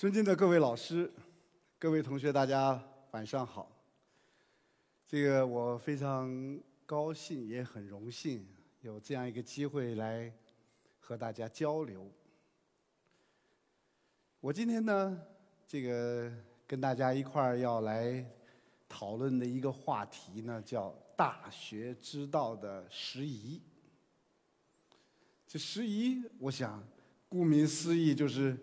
尊敬的各位老师、各位同学，大家晚上好。这个我非常高兴，也很荣幸有这样一个机会来和大家交流。我今天呢，这个跟大家一块儿要来讨论的一个话题呢，叫“大学之道”的拾遗。这拾遗，我想，顾名思义就是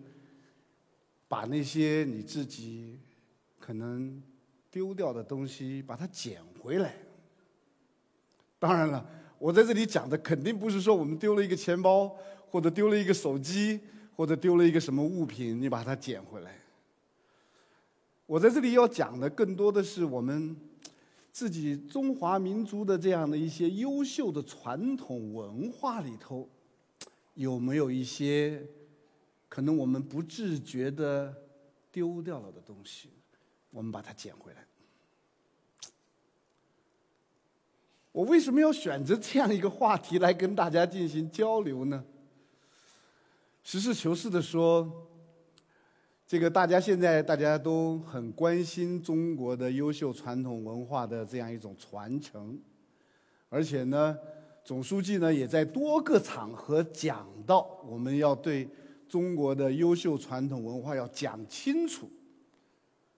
把那些你自己可能丢掉的东西，把它捡回来。当然了，我在这里讲的肯定不是说我们丢了一个钱包，或者丢了一个手机，或者丢了一个什么物品，你把它捡回来。我在这里要讲的更多的是我们自己中华民族的这样的一些优秀的传统文化里头。有没有一些可能我们不自觉的丢掉了的东西，我们把它捡回来？我为什么要选择这样一个话题来跟大家进行交流呢？实事求是的说，这个大家现在大家都很关心中国的优秀传统文化的这样一种传承，而且呢。总书记呢也在多个场合讲到，我们要对中国的优秀传统文化要讲清楚。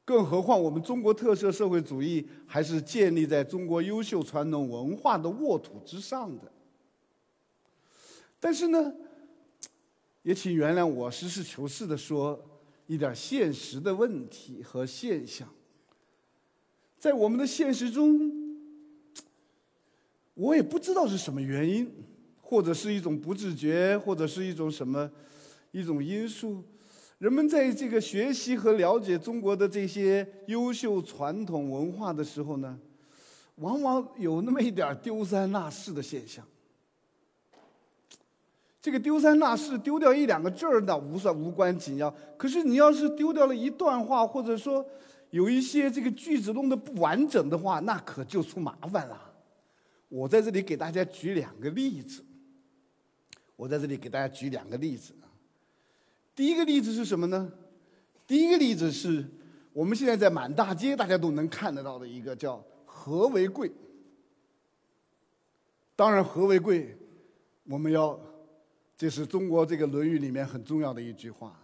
更何况我们中国特色社会主义还是建立在中国优秀传统文化的沃土之上的。但是呢，也请原谅我实事求是的说一点现实的问题和现象，在我们的现实中。我也不知道是什么原因，或者是一种不自觉，或者是一种什么一种因素，人们在这个学习和了解中国的这些优秀传统文化的时候呢，往往有那么一点丢三落四的现象。这个丢三落四，丢掉一两个字儿那无算无关紧要，可是你要是丢掉了一段话，或者说有一些这个句子弄得不完整的话，那可就出麻烦了。我在这里给大家举两个例子。我在这里给大家举两个例子啊。第一个例子是什么呢？第一个例子是我们现在在满大街大家都能看得到的一个叫“和为贵”。当然，“和为贵”，我们要这是中国这个《论语》里面很重要的一句话。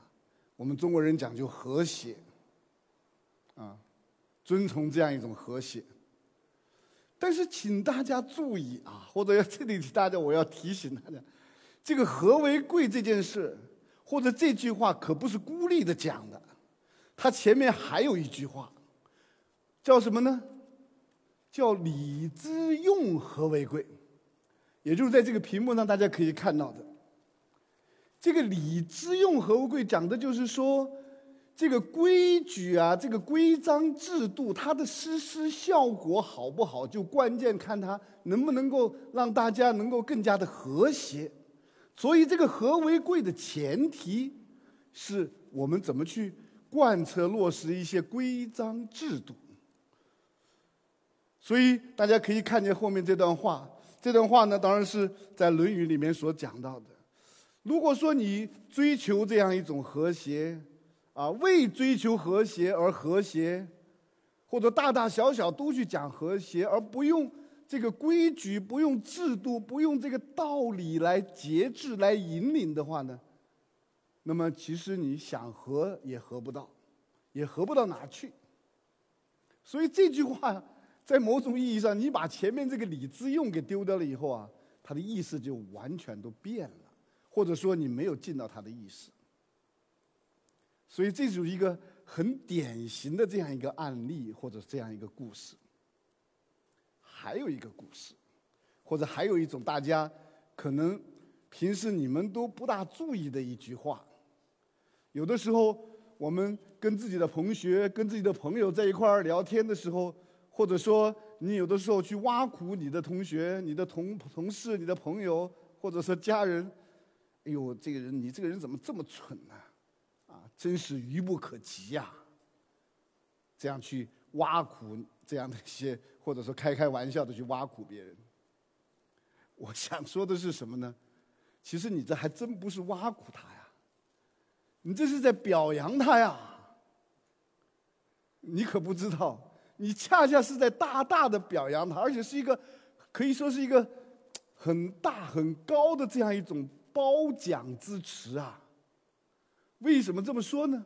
我们中国人讲究和谐，啊，遵从这样一种和谐。但是，请大家注意啊，或者要这里大家，我要提醒大家，这个“和为贵”这件事，或者这句话可不是孤立的讲的，它前面还有一句话，叫什么呢？叫“礼之用，和为贵”，也就是在这个屏幕上大家可以看到的，这个“礼之用，和为贵”讲的就是说。这个规矩啊，这个规章制度，它的实施效果好不好，就关键看它能不能够让大家能够更加的和谐。所以，这个和为贵的前提，是我们怎么去贯彻落实一些规章制度。所以，大家可以看见后面这段话。这段话呢，当然是在《论语》里面所讲到的。如果说你追求这样一种和谐，啊，为追求和谐而和谐，或者大大小小都去讲和谐，而不用这个规矩、不用制度、不用这个道理来节制、来引领的话呢，那么其实你想合也合不到，也合不到哪去。所以这句话在某种意义上，你把前面这个礼之用给丢掉了以后啊，它的意思就完全都变了，或者说你没有尽到它的意思。所以，这就是一个很典型的这样一个案例，或者这样一个故事。还有一个故事，或者还有一种大家可能平时你们都不大注意的一句话。有的时候，我们跟自己的同学、跟自己的朋友在一块儿聊天的时候，或者说你有的时候去挖苦你的同学、你的同同事、你的朋友，或者说家人，哎呦，这个人，你这个人怎么这么蠢呢？啊真是愚不可及呀！这样去挖苦这样的一些，或者说开开玩笑的去挖苦别人。我想说的是什么呢？其实你这还真不是挖苦他呀，你这是在表扬他呀。你可不知道，你恰恰是在大大的表扬他，而且是一个可以说是一个很大很高的这样一种褒奖之词啊。为什么这么说呢？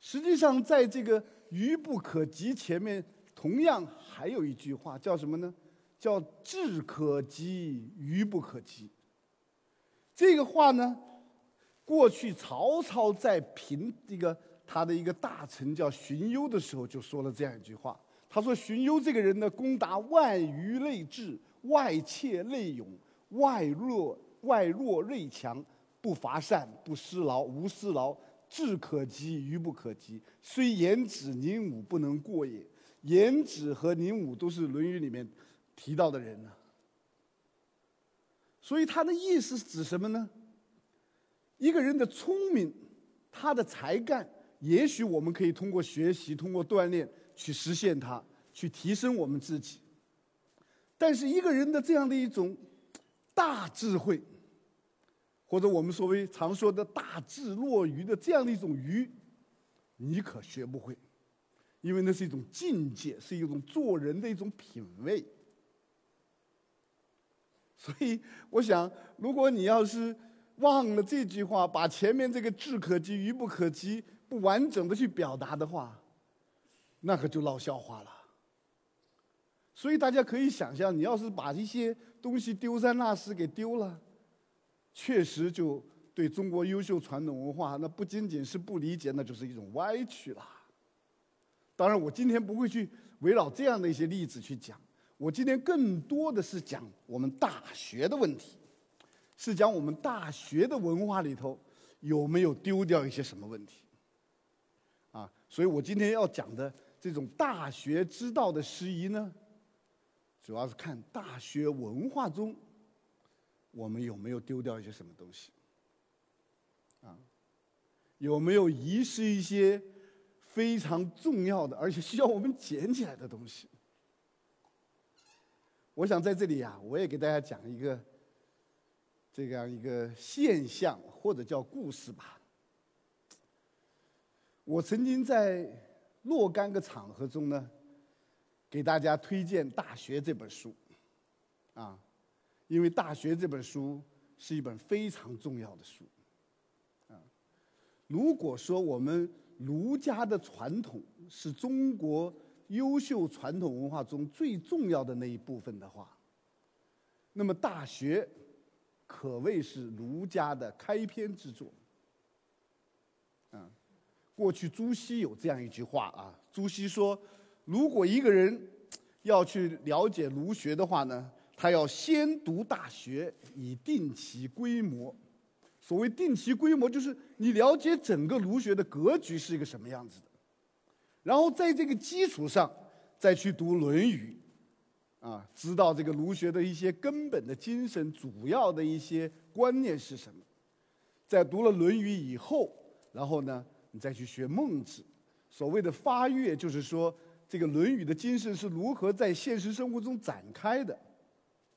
实际上，在这个“愚不可及”前面，同样还有一句话，叫什么呢？叫“智可及，愚不可及”。这个话呢，过去曹操在评这个他的一个大臣叫荀攸的时候，就说了这样一句话。他说：“荀攸这个人呢，攻达外愚内智，外怯内勇，外弱外弱内强，不伐善，不失劳，无失劳，智可及，愚不可及。虽言子、宁武不能过也。颜子和宁武都是《论语》里面提到的人呢。”所以他的意思是指什么呢？一个人的聪明，他的才干，也许我们可以通过学习、通过锻炼去实现它，去提升我们自己。但是一个人的这样的一种大智慧，或者我们所谓常说的大智若愚的这样的一种愚，你可学不会，因为那是一种境界，是一种做人的一种品味。所以，我想，如果你要是忘了这句话，把前面这个“智可及，愚不可及”不完整的去表达的话，那可就闹笑话了。所以大家可以想象，你要是把一些东西丢三落四给丢了，确实就对中国优秀传统文化，那不仅仅是不理解，那就是一种歪曲了。当然，我今天不会去围绕这样的一些例子去讲。我今天更多的是讲我们大学的问题，是讲我们大学的文化里头有没有丢掉一些什么问题，啊，所以我今天要讲的这种大学之道的失仪呢，主要是看大学文化中我们有没有丢掉一些什么东西，啊，有没有遗失一些非常重要的而且需要我们捡起来的东西。我想在这里呀，我也给大家讲一个这样一个现象，或者叫故事吧。我曾经在若干个场合中呢，给大家推荐《大学》这本书，啊，因为《大学》这本书是一本非常重要的书，啊，如果说我们儒家的传统是中国。优秀传统文化中最重要的那一部分的话，那么《大学》可谓是儒家的开篇之作。啊，过去朱熹有这样一句话啊，朱熹说，如果一个人要去了解儒学的话呢，他要先读《大学》，以定其规模。所谓定其规模，就是你了解整个儒学的格局是一个什么样子的。然后在这个基础上，再去读《论语》，啊，知道这个儒学的一些根本的精神、主要的一些观念是什么。在读了《论语》以后，然后呢，你再去学孟子。所谓的发跃，就是说这个《论语》的精神是如何在现实生活中展开的，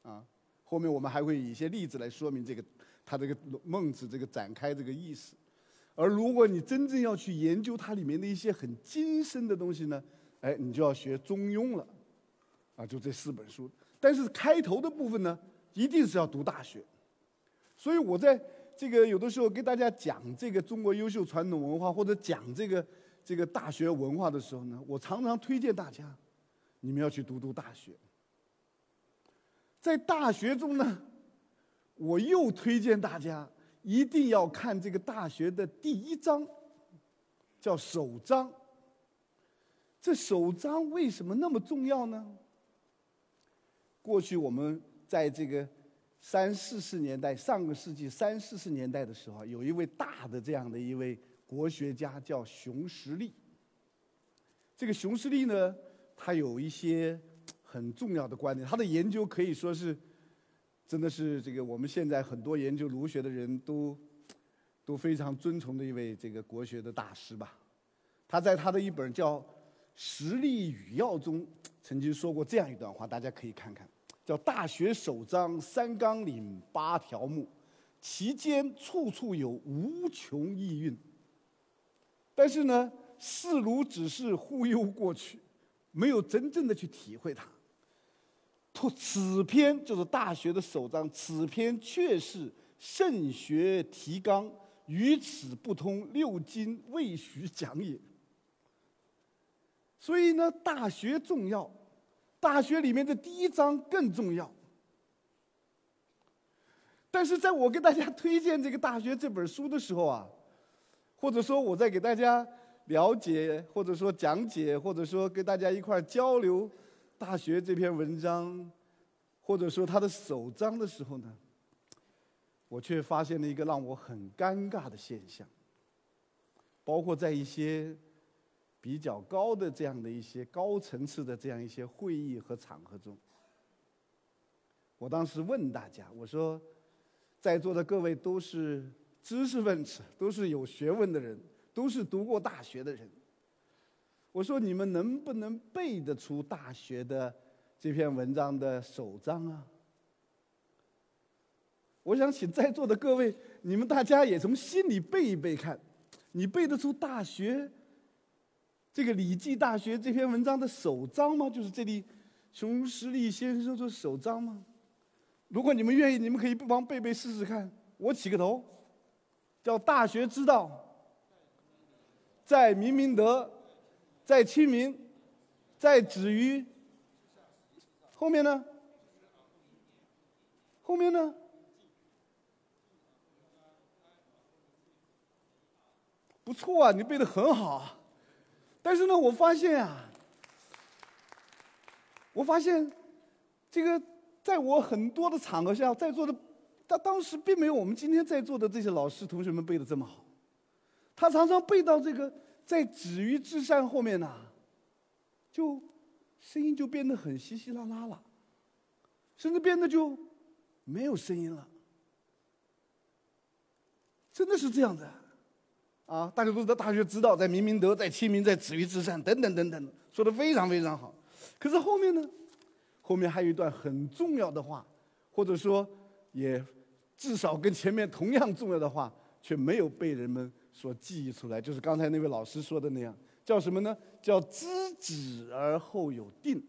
啊，后面我们还会以一些例子来说明这个他这个孟子这个展开这个意思。而如果你真正要去研究它里面的一些很精深的东西呢，哎，你就要学《中庸》了，啊，就这四本书。但是开头的部分呢，一定是要读《大学》。所以我在这个有的时候给大家讲这个中国优秀传统文化，或者讲这个这个大学文化的时候呢，我常常推荐大家，你们要去读读《大学》。在《大学》中呢，我又推荐大家。一定要看这个大学的第一章，叫首章。这首章为什么那么重要呢？过去我们在这个三四十年代，上个世纪三四十年代的时候，有一位大的这样的一位国学家叫熊十力。这个熊十力呢，他有一些很重要的观点，他的研究可以说是。真的是这个我们现在很多研究儒学的人都都非常尊崇的一位这个国学的大师吧。他在他的一本叫《实力语要》中曾经说过这样一段话，大家可以看看，叫“大学首章三纲领八条目，其间处处有无穷意蕴。”但是呢，视如只是忽悠过去，没有真正的去体会它。此篇就是《大学》的首章，此篇却是圣学提纲，与此不通，六经未许讲也。所以呢，《大学》重要，《大学》里面的第一章更重要。但是在我给大家推荐这个《大学》这本书的时候啊，或者说我在给大家了解，或者说讲解，或者说跟大家一块交流。大学这篇文章，或者说它的首章的时候呢，我却发现了一个让我很尴尬的现象。包括在一些比较高的这样的一些高层次的这样一些会议和场合中，我当时问大家，我说，在座的各位都是知识分子，都是有学问的人，都是读过大学的人。我说：“你们能不能背得出《大学》的这篇文章的首章啊？”我想请在座的各位，你们大家也从心里背一背看，你背得出《大学》这个《礼记·大学》这篇文章的首章吗？就是这里熊十力先生说首章吗？如果你们愿意，你们可以不妨背背试试看。我起个头，叫“大学之道，在明明德”。在清明，在止于，后面呢？后面呢？不错啊，你背的很好。但是呢，我发现啊，我发现这个在我很多的场合下，在座的他当时并没有我们今天在座的这些老师同学们背的这么好。他常常背到这个。在“止于至善”后面呢，就声音就变得很稀稀拉拉了，甚至变得就没有声音了。真的是这样的，啊，大家都在大学知道，在明明德，在亲民，在止于至善，等等等等，说的非常非常好。可是后面呢，后面还有一段很重要的话，或者说也至少跟前面同样重要的话，却没有被人们。所记忆出来，就是刚才那位老师说的那样，叫什么呢？叫知止而后有定，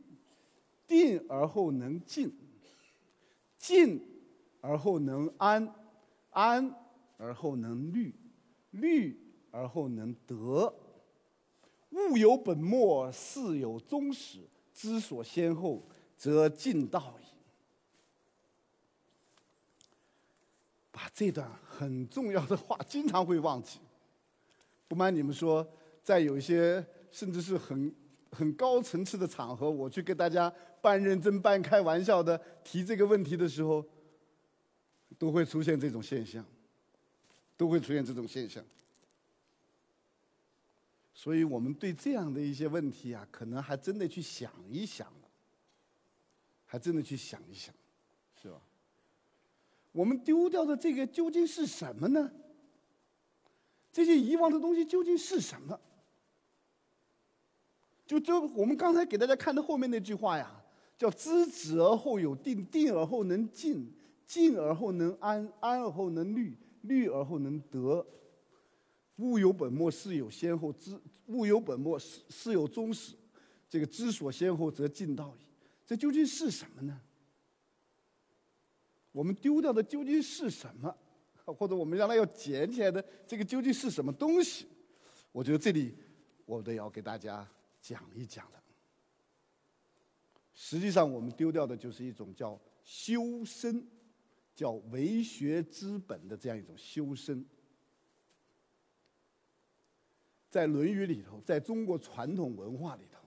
定而后能静，静而后能安，安而后能虑，虑而后能得。物有本末，事有终始，知所先后，则近道矣。把这段很重要的话，经常会忘记。不瞒你们说，在有一些甚至是很很高层次的场合，我去跟大家半认真半开玩笑的提这个问题的时候，都会出现这种现象，都会出现这种现象。所以我们对这样的一些问题啊，可能还真的去想一想了，还真的去想一想，是吧？我们丢掉的这个究竟是什么呢？这些遗忘的东西究竟是什么？就就我们刚才给大家看的后面那句话呀，叫“知止而后有定，定而后能静，静而后能安，安而后能虑，虑而后能得。物有本末，事有先后。知物有本末，事事有终始。这个知所先后，则近道矣。这究竟是什么呢？我们丢掉的究竟是什么？或者我们将来要捡起来的这个究竟是什么东西？我觉得这里我都要给大家讲一讲的。实际上，我们丢掉的就是一种叫修身、叫为学之本的这样一种修身。在《论语》里头，在中国传统文化里头，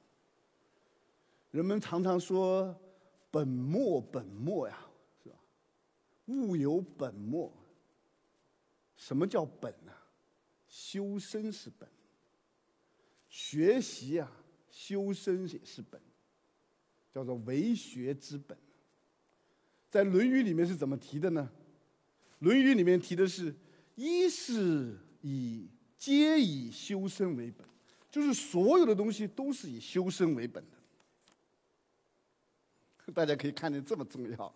人们常常说“本末，本末呀”，是吧？物有本末。什么叫本呢？修身是本，学习啊，修身也是本，叫做为学之本。在《论语》里面是怎么提的呢？《论语》里面提的是：一是以皆以修身为本，就是所有的东西都是以修身为本的。大家可以看见这么重要。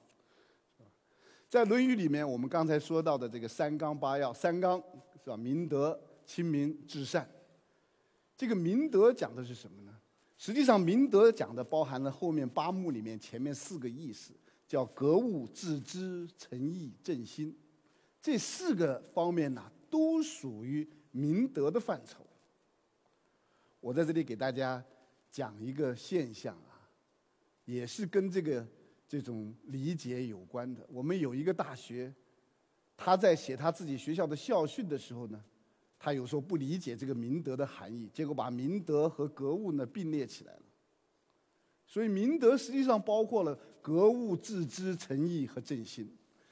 在《论语》里面，我们刚才说到的这个三纲八要，三纲是吧？明德、亲民、至善。这个明德讲的是什么呢？实际上，明德讲的包含了后面八目里面前面四个意思，叫格物、致知、诚意、正心。这四个方面呢，都属于明德的范畴。我在这里给大家讲一个现象啊，也是跟这个这种理解有关的。我们有一个大学，他在写他自己学校的校训的时候呢。他有时候不理解这个明德的含义，结果把明德和格物呢并列起来了。所以明德实际上包括了格物、致知、诚意和正心，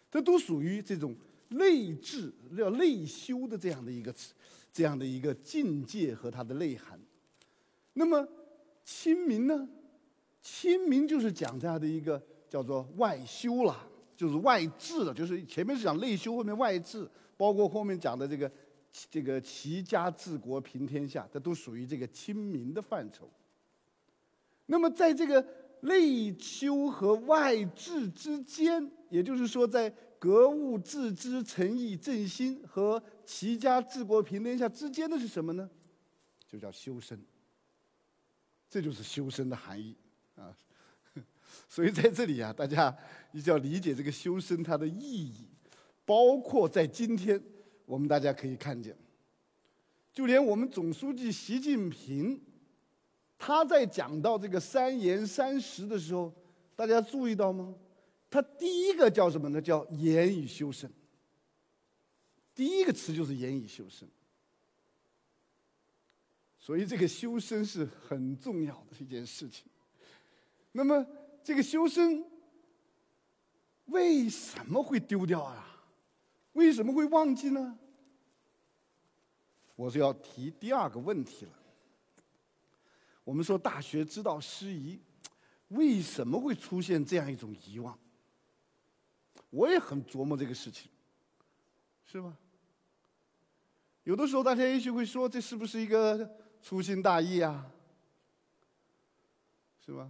这都属于这种内治、要内修的这样的一个，这样的一个境界和它的内涵。那么亲民呢？亲民就是讲这样的一个叫做外修了，就是外治了，就是前面是讲内修，后面外治，包括后面讲的这个。这个齐家治国平天下，这都属于这个亲民的范畴。那么，在这个内修和外治之间，也就是说，在格物致知、诚意正心和齐家治国平天下之间的是什么呢？就叫修身。这就是修身的含义啊。所以在这里啊，大家一定要理解这个修身它的意义，包括在今天。我们大家可以看见，就连我们总书记习近平，他在讲到这个三严三实的时候，大家注意到吗？他第一个叫什么呢？叫言语修身。第一个词就是言语修身。所以这个修身是很重要的一件事情。那么这个修身为什么会丢掉啊？为什么会忘记呢？我是要提第二个问题了。我们说大学之道师夷，为什么会出现这样一种遗忘？我也很琢磨这个事情，是吧？有的时候大家也许会说，这是不是一个粗心大意啊？是吧？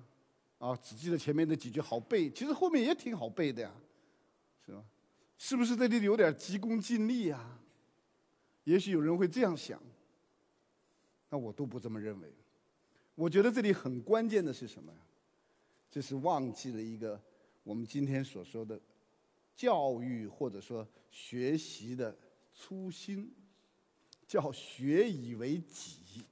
啊，只记得前面那几句好背，其实后面也挺好背的呀，是吧？是不是这里有点急功近利啊？也许有人会这样想，那我都不这么认为。我觉得这里很关键的是什么呀？这是忘记了一个我们今天所说的教育或者说学习的初心，叫学以为己。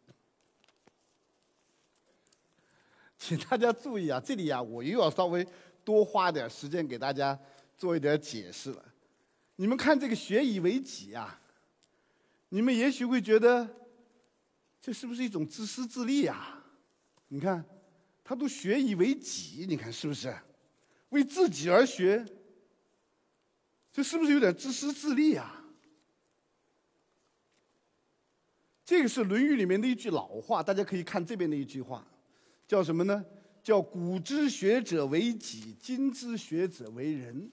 请大家注意啊，这里啊，我又要稍微多花点时间给大家做一点解释了。你们看这个“学以为己”啊，你们也许会觉得，这是不是一种自私自利啊？你看，他都学以为己，你看是不是？为自己而学，这是不是有点自私自利啊？这个是《论语》里面的一句老话，大家可以看这边的一句话，叫什么呢？叫“古之学者为己，今之学者为人”。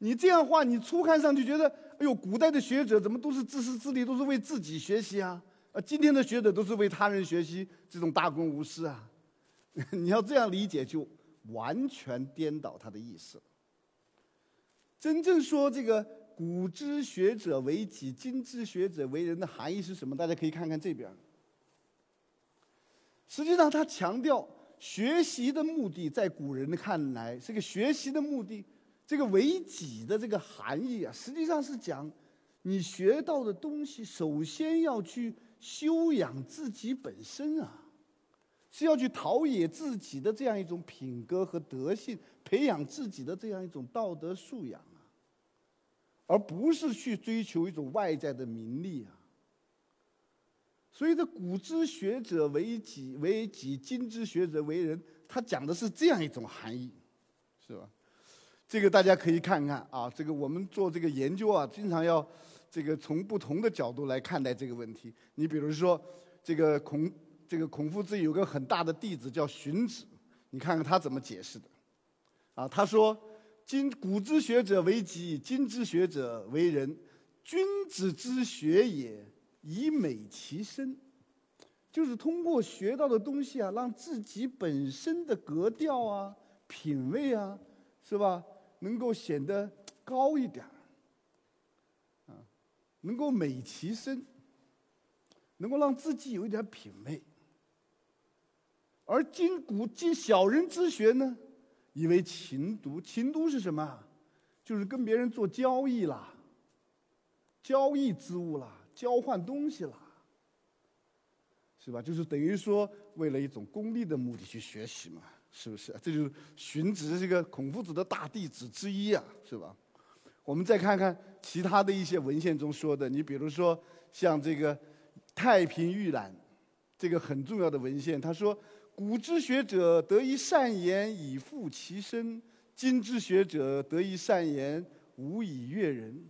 你这样话，你初看上去觉得，哎呦，古代的学者怎么都是自私自利，都是为自己学习啊？啊，今天的学者都是为他人学习，这种大公无私啊？你要这样理解，就完全颠倒他的意思。真正说这个“古之学者为己，今之学者为人”的含义是什么？大家可以看看这边。实际上，他强调学习的目的，在古人看来，这个学习的目的。这个为己的这个含义啊，实际上是讲，你学到的东西，首先要去修养自己本身啊，是要去陶冶自己的这样一种品格和德性，培养自己的这样一种道德素养啊，而不是去追求一种外在的名利啊。所以，这古之学者为己为己，今之学者为人，他讲的是这样一种含义，是吧？这个大家可以看看啊，这个我们做这个研究啊，经常要这个从不同的角度来看待这个问题。你比如说，这个孔这个孔夫子有个很大的弟子叫荀子，你看看他怎么解释的。啊，他说：“今古之学者为己，今之学者为人。君子之学也，以美其身。”就是通过学到的东西啊，让自己本身的格调啊、品味啊，是吧？能够显得高一点儿啊，能够美其身。能够让自己有一点品味。而今古今小人之学呢，以为勤读，勤读是什么？就是跟别人做交易啦，交易之物啦，交换东西了，是吧？就是等于说为了一种功利的目的去学习嘛，是不是？这就是荀子这个孔夫子的大弟子之一啊，是吧？我们再看看其他的一些文献中说的，你比如说像这个《太平御览》，这个很重要的文献，他说。古之学者得一善言以复其身，今之学者得一善言无以悦人。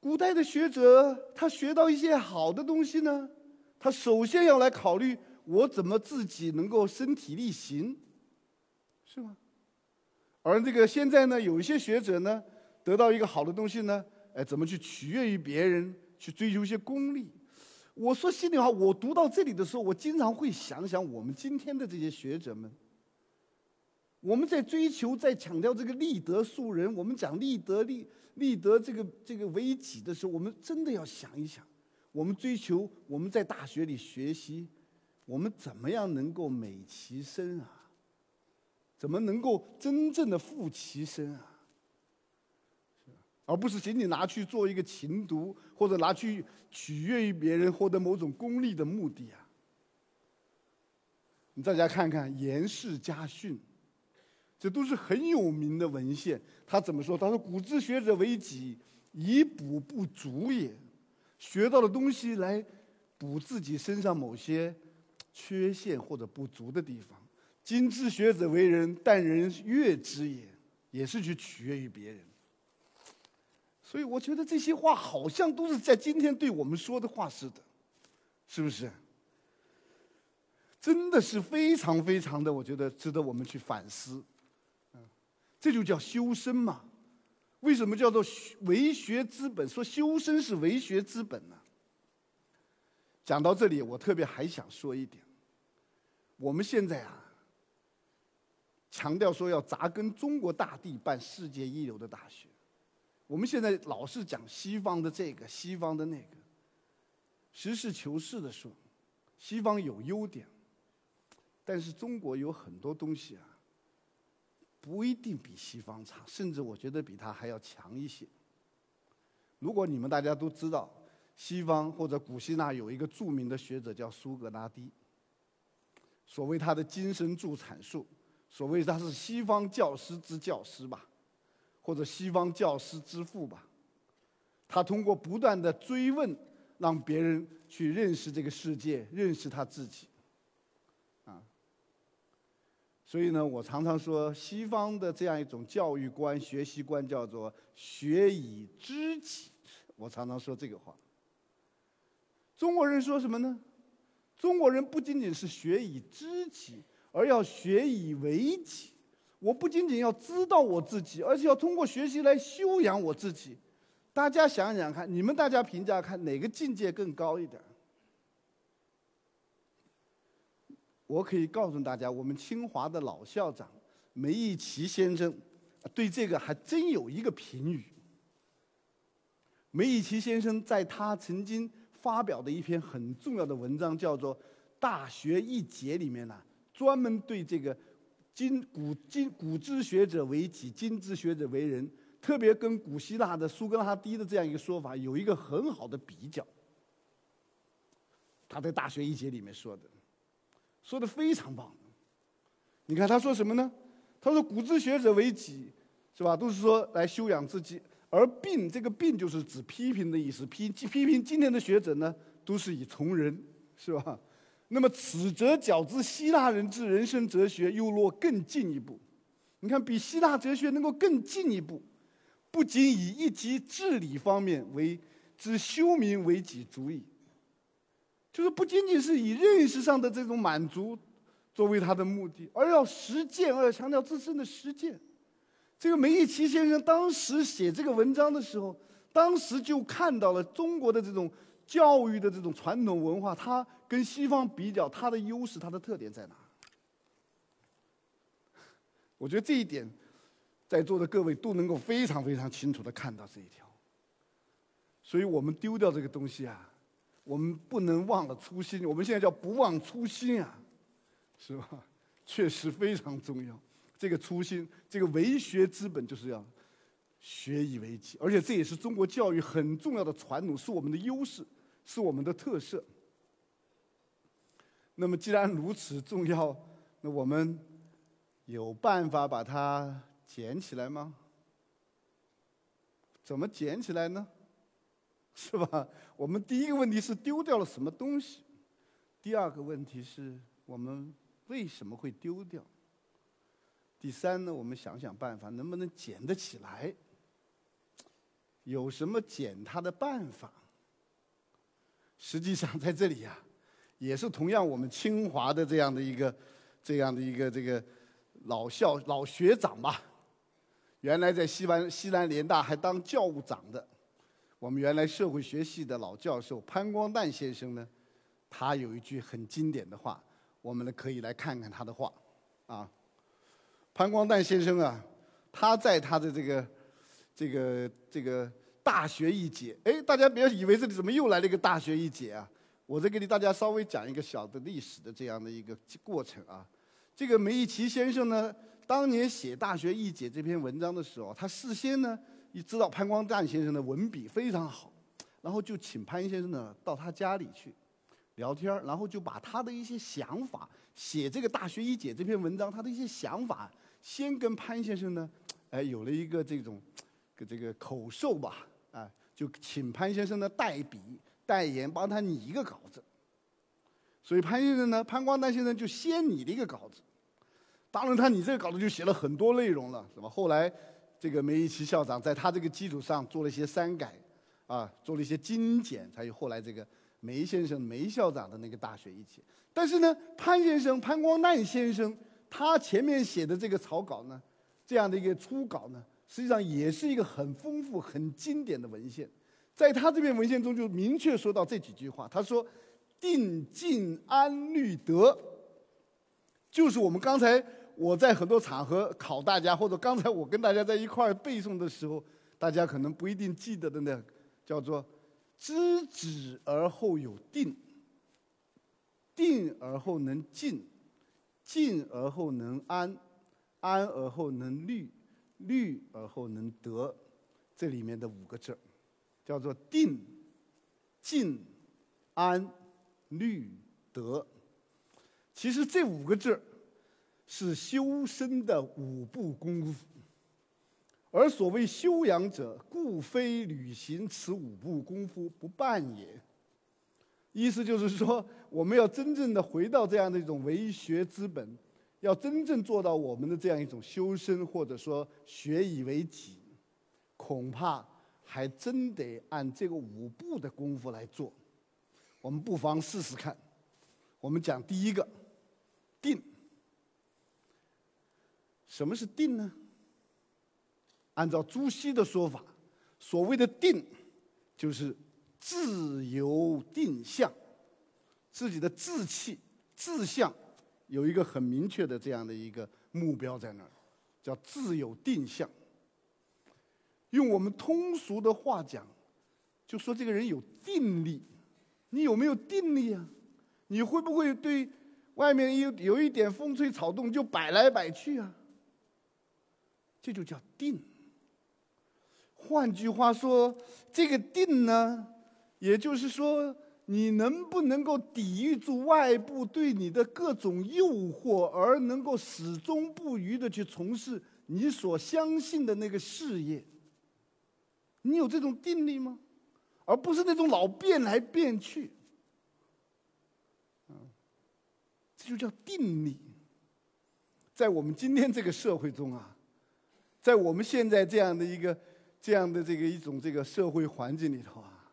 古代的学者，他学到一些好的东西呢，他首先要来考虑我怎么自己能够身体力行，是吗？而这个现在呢，有一些学者呢，得到一个好的东西呢，哎，怎么去取悦于别人，去追求一些功利？我说心里话，我读到这里的时候，我经常会想想我们今天的这些学者们。我们在追求、在强调这个立德树人，我们讲立德、立立德这个这个为己的时候，我们真的要想一想，我们追求我们在大学里学习，我们怎么样能够美其身啊？怎么能够真正的富其身啊？而不是仅仅拿去做一个情读，或者拿去取悦于别人，获得某种功利的目的啊！你大家看看《颜氏家训》，这都是很有名的文献。他怎么说？他说：“古之学者为己，以补不足也。学到的东西来补自己身上某些缺陷或者不足的地方。今之学者为人，但人悦之也，也是去取悦于别人。”所以我觉得这些话好像都是在今天对我们说的话似的，是不是？真的是非常非常的，我觉得值得我们去反思。这就叫修身嘛。为什么叫做为学之本？说修身是为学之本呢？讲到这里，我特别还想说一点，我们现在啊，强调说要扎根中国大地，办世界一流的大学。我们现在老是讲西方的这个，西方的那个。实事求是的说，西方有优点，但是中国有很多东西啊，不一定比西方差，甚至我觉得比它还要强一些。如果你们大家都知道，西方或者古希腊有一个著名的学者叫苏格拉底，所谓他的精神助产术，所谓他是西方教师之教师吧。或者西方教师之父吧，他通过不断的追问，让别人去认识这个世界，认识他自己，所以呢，我常常说，西方的这样一种教育观、学习观叫做“学以知己”。我常常说这个话。中国人说什么呢？中国人不仅仅是学以知己，而要学以为己。我不仅仅要知道我自己，而且要通过学习来修养我自己。大家想想看，你们大家评价看哪个境界更高一点？我可以告诉大家，我们清华的老校长梅贻琦先生对这个还真有一个评语。梅贻琦先生在他曾经发表的一篇很重要的文章，叫做《大学一节》里面呢，专门对这个。今古今古之学者为己，今之学者为人，特别跟古希腊的苏格拉底的这样一个说法有一个很好的比较。他在《大学一节》里面说的，说的非常棒。你看他说什么呢？他说：“古之学者为己，是吧？都是说来修养自己，而病这个病就是指批评的意思。批批评今天的学者呢，都是以从人，是吧？”那么，此则较之希腊人之人生哲学又落更进一步。你看，比希腊哲学能够更进一步，不仅以一级治理方面为之修民为己主义，就是不仅仅是以认识上的这种满足作为他的目的，而要实践，而要强调自身的实践。这个梅贻琦先生当时写这个文章的时候，当时就看到了中国的这种。教育的这种传统文化，它跟西方比较，它的优势、它的特点在哪？我觉得这一点，在座的各位都能够非常非常清楚的看到这一条。所以我们丢掉这个东西啊，我们不能忘了初心。我们现在叫不忘初心啊，是吧？确实非常重要。这个初心，这个为学之本，就是要学以为己，而且这也是中国教育很重要的传统，是我们的优势，是我们的特色。那么既然如此重要，那我们有办法把它捡起来吗？怎么捡起来呢？是吧？我们第一个问题是丢掉了什么东西，第二个问题是我们为什么会丢掉？第三呢？我们想想办法，能不能捡得起来？有什么捡它的办法？实际上在这里呀。也是同样，我们清华的这样的一个、这样的一个这个老校老学长吧，原来在西湾西南联大还当教务长的，我们原来社会学系的老教授潘光旦先生呢，他有一句很经典的话，我们呢可以来看看他的话，啊，潘光旦先生啊，他在他的这个这个这个大学一姐，哎，大家不要以为这里怎么又来了一个大学一姐啊？我再给你大家稍微讲一个小的历史的这样的一个过程啊。这个梅贻琦先生呢，当年写《大学译解》这篇文章的时候，他事先呢，你知道潘光旦先生的文笔非常好，然后就请潘先生呢到他家里去聊天然后就把他的一些想法写这个《大学译解》这篇文章，他的一些想法先跟潘先生呢，哎，有了一个这种，这个口授吧，啊，就请潘先生呢代笔。代言帮他拟一个稿子，所以潘先生呢，潘光旦先生就先拟了一个稿子。当然，他拟这个稿子就写了很多内容了，是吧？后来，这个梅贻琦校长在他这个基础上做了一些删改，啊，做了一些精简，才有后来这个梅先生、梅校长的那个大学一起。但是呢，潘先生、潘光旦先生他前面写的这个草稿呢，这样的一个初稿呢，实际上也是一个很丰富、很经典的文献。在他这篇文献中就明确说到这几句话，他说：“定静安律德，就是我们刚才我在很多场合考大家，或者刚才我跟大家在一块儿背诵的时候，大家可能不一定记得的呢叫做‘知止而后有定，定而后能静，静而后能安，安而后能虑，虑而后能得’，这里面的五个字。”叫做定、静、安、虑、得。其实这五个字是修身的五步功夫。而所谓修养者，故非履行此五步功夫不办也。意思就是说，我们要真正的回到这样的一种为学之本，要真正做到我们的这样一种修身，或者说学以为己，恐怕。还真得按这个五步的功夫来做，我们不妨试试看。我们讲第一个，定。什么是定呢？按照朱熹的说法，所谓的定，就是自由定向，自己的志气、志向有一个很明确的这样的一个目标在那儿，叫自由定向。用我们通俗的话讲，就说这个人有定力。你有没有定力啊？你会不会对外面有有一点风吹草动就摆来摆去啊？这就叫定。换句话说，这个定呢，也就是说，你能不能够抵御住外部对你的各种诱惑，而能够始终不渝的去从事你所相信的那个事业？你有这种定力吗？而不是那种老变来变去，这就叫定力。在我们今天这个社会中啊，在我们现在这样的一个、这样的这个一种这个社会环境里头啊，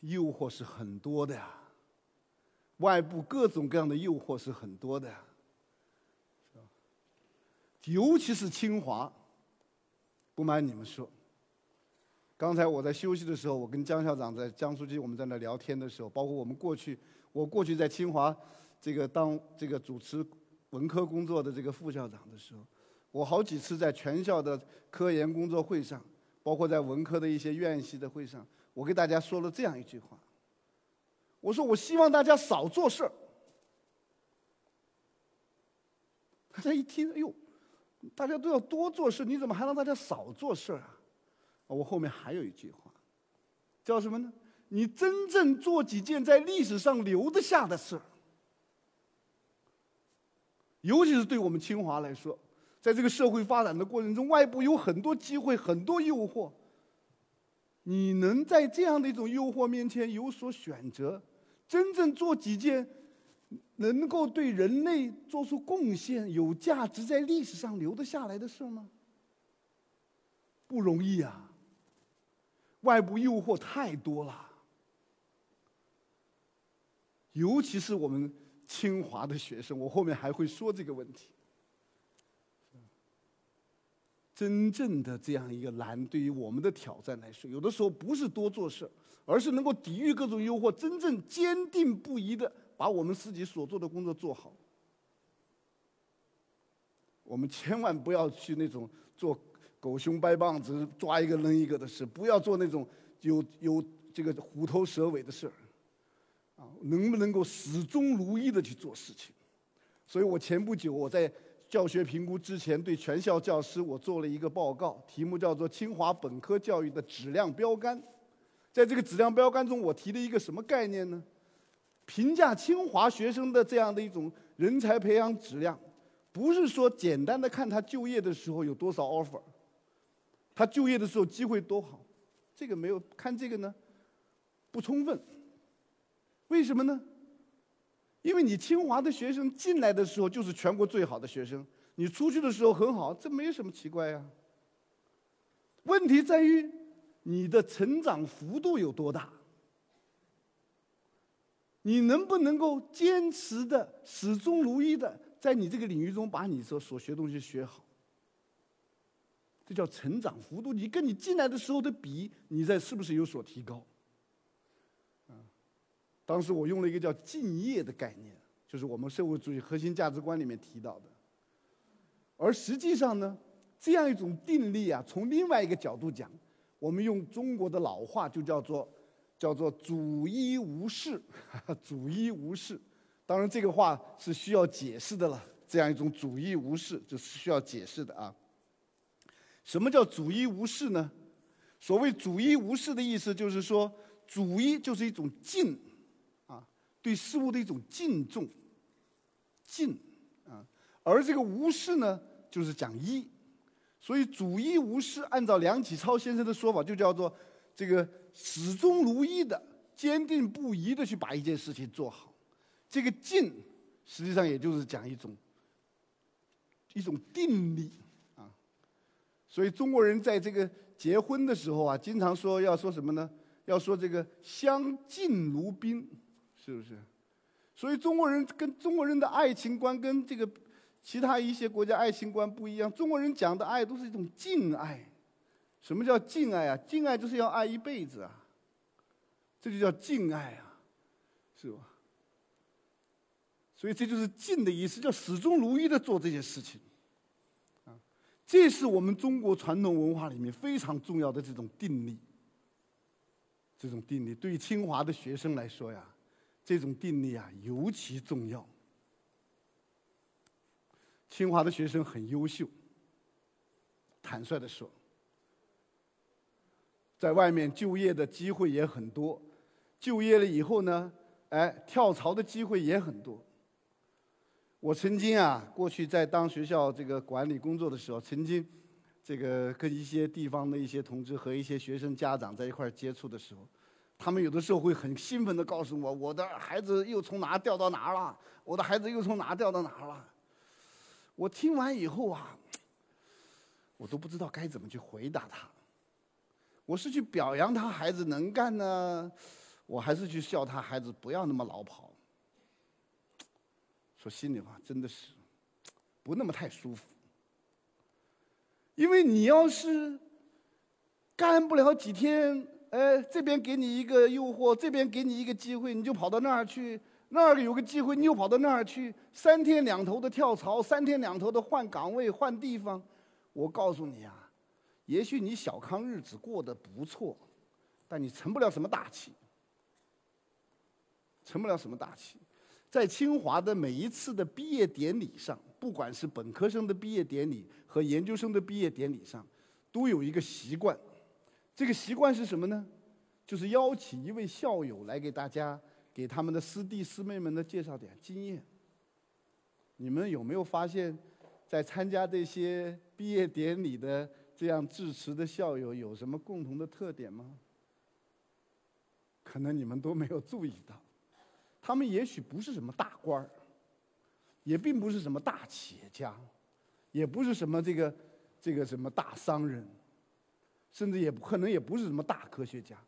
诱惑是很多的呀，外部各种各样的诱惑是很多的呀，尤其是清华，不瞒你们说。刚才我在休息的时候，我跟江校长在江书记我们在那聊天的时候，包括我们过去，我过去在清华这个当这个主持文科工作的这个副校长的时候，我好几次在全校的科研工作会上，包括在文科的一些院系的会上，我给大家说了这样一句话：我说我希望大家少做事儿。大家一听，哎呦，大家都要多做事，你怎么还让大家少做事儿啊？我后面还有一句话，叫什么呢？你真正做几件在历史上留得下的事儿。尤其是对我们清华来说，在这个社会发展的过程中，外部有很多机会，很多诱惑。你能在这样的一种诱惑面前有所选择，真正做几件能够对人类做出贡献、有价值、在历史上留得下来的事吗？不容易啊！外部诱惑太多了，尤其是我们。清华的学生，我后面还会说这个问题。真正的这样一个难，对于我们的挑战来说，有的时候不是多做事，而是能够抵御各种诱惑，真正坚定不移的把我们自己所做的工作做好。我们千万不要去那种做狗熊掰棒子、抓一个扔一个的事，不要做那种有有这个虎头蛇尾的事儿。啊，能不能够始终如一的去做事情？所以我前不久我在教学评估之前，对全校教师我做了一个报告，题目叫做《清华本科教育的质量标杆》。在这个质量标杆中，我提了一个什么概念呢？评价清华学生的这样的一种人才培养质量，不是说简单的看他就业的时候有多少 offer，他就业的时候机会多好，这个没有看这个呢，不充分。为什么呢？因为你清华的学生进来的时候就是全国最好的学生，你出去的时候很好，这没什么奇怪呀。问题在于你的成长幅度有多大，你能不能够坚持的始终如一的在你这个领域中把你所所学东西学好，这叫成长幅度。你跟你进来的时候的比，你在是不是有所提高？当时我用了一个叫“敬业”的概念，就是我们社会主义核心价值观里面提到的。而实际上呢，这样一种定力啊，从另外一个角度讲，我们用中国的老话就叫做“叫做主一无事”，主一无事。当然，这个话是需要解释的了。这样一种“主一无事”就是需要解释的啊。什么叫“主一无事”呢？所谓“主一无事”的意思，就是说“主一”就是一种敬。对事物的一种敬重、敬啊，而这个无事呢，就是讲一，所以主一无事，按照梁启超先生的说法，就叫做这个始终如一的、坚定不移的去把一件事情做好。这个敬，实际上也就是讲一种一种定力啊。所以中国人在这个结婚的时候啊，经常说要说什么呢？要说这个相敬如宾。是不是？所以中国人跟中国人的爱情观跟这个其他一些国家爱情观不一样。中国人讲的爱都是一种敬爱。什么叫敬爱啊？敬爱就是要爱一辈子啊。这就叫敬爱啊，是吧？所以这就是敬的意思，叫始终如一的做这些事情。啊，这是我们中国传统文化里面非常重要的这种定力。这种定力对于清华的学生来说呀。这种定力啊，尤其重要。清华的学生很优秀，坦率的说，在外面就业的机会也很多，就业了以后呢，哎，跳槽的机会也很多。我曾经啊，过去在当学校这个管理工作的时候，曾经这个跟一些地方的一些同志和一些学生家长在一块接触的时候。他们有的时候会很兴奋地告诉我：“我的孩子又从哪掉到哪了？我的孩子又从哪掉到哪了？”我听完以后啊，我都不知道该怎么去回答他。我是去表扬他孩子能干呢，我还是去笑他孩子不要那么老跑？说心里话，真的是不那么太舒服。因为你要是干不了几天。哎，这边给你一个诱惑，这边给你一个机会，你就跑到那儿去；那儿有个机会，你又跑到那儿去，三天两头的跳槽，三天两头的换岗位、换地方。我告诉你啊，也许你小康日子过得不错，但你成不了什么大器，成不了什么大器。在清华的每一次的毕业典礼上，不管是本科生的毕业典礼和研究生的毕业典礼上，都有一个习惯。这个习惯是什么呢？就是邀请一位校友来给大家、给他们的师弟师妹们呢介绍点经验。你们有没有发现，在参加这些毕业典礼的这样致辞的校友有什么共同的特点吗？可能你们都没有注意到。他们也许不是什么大官儿，也并不是什么大企业家，也不是什么这个这个什么大商人，甚至也不可能也不是什么大科学家。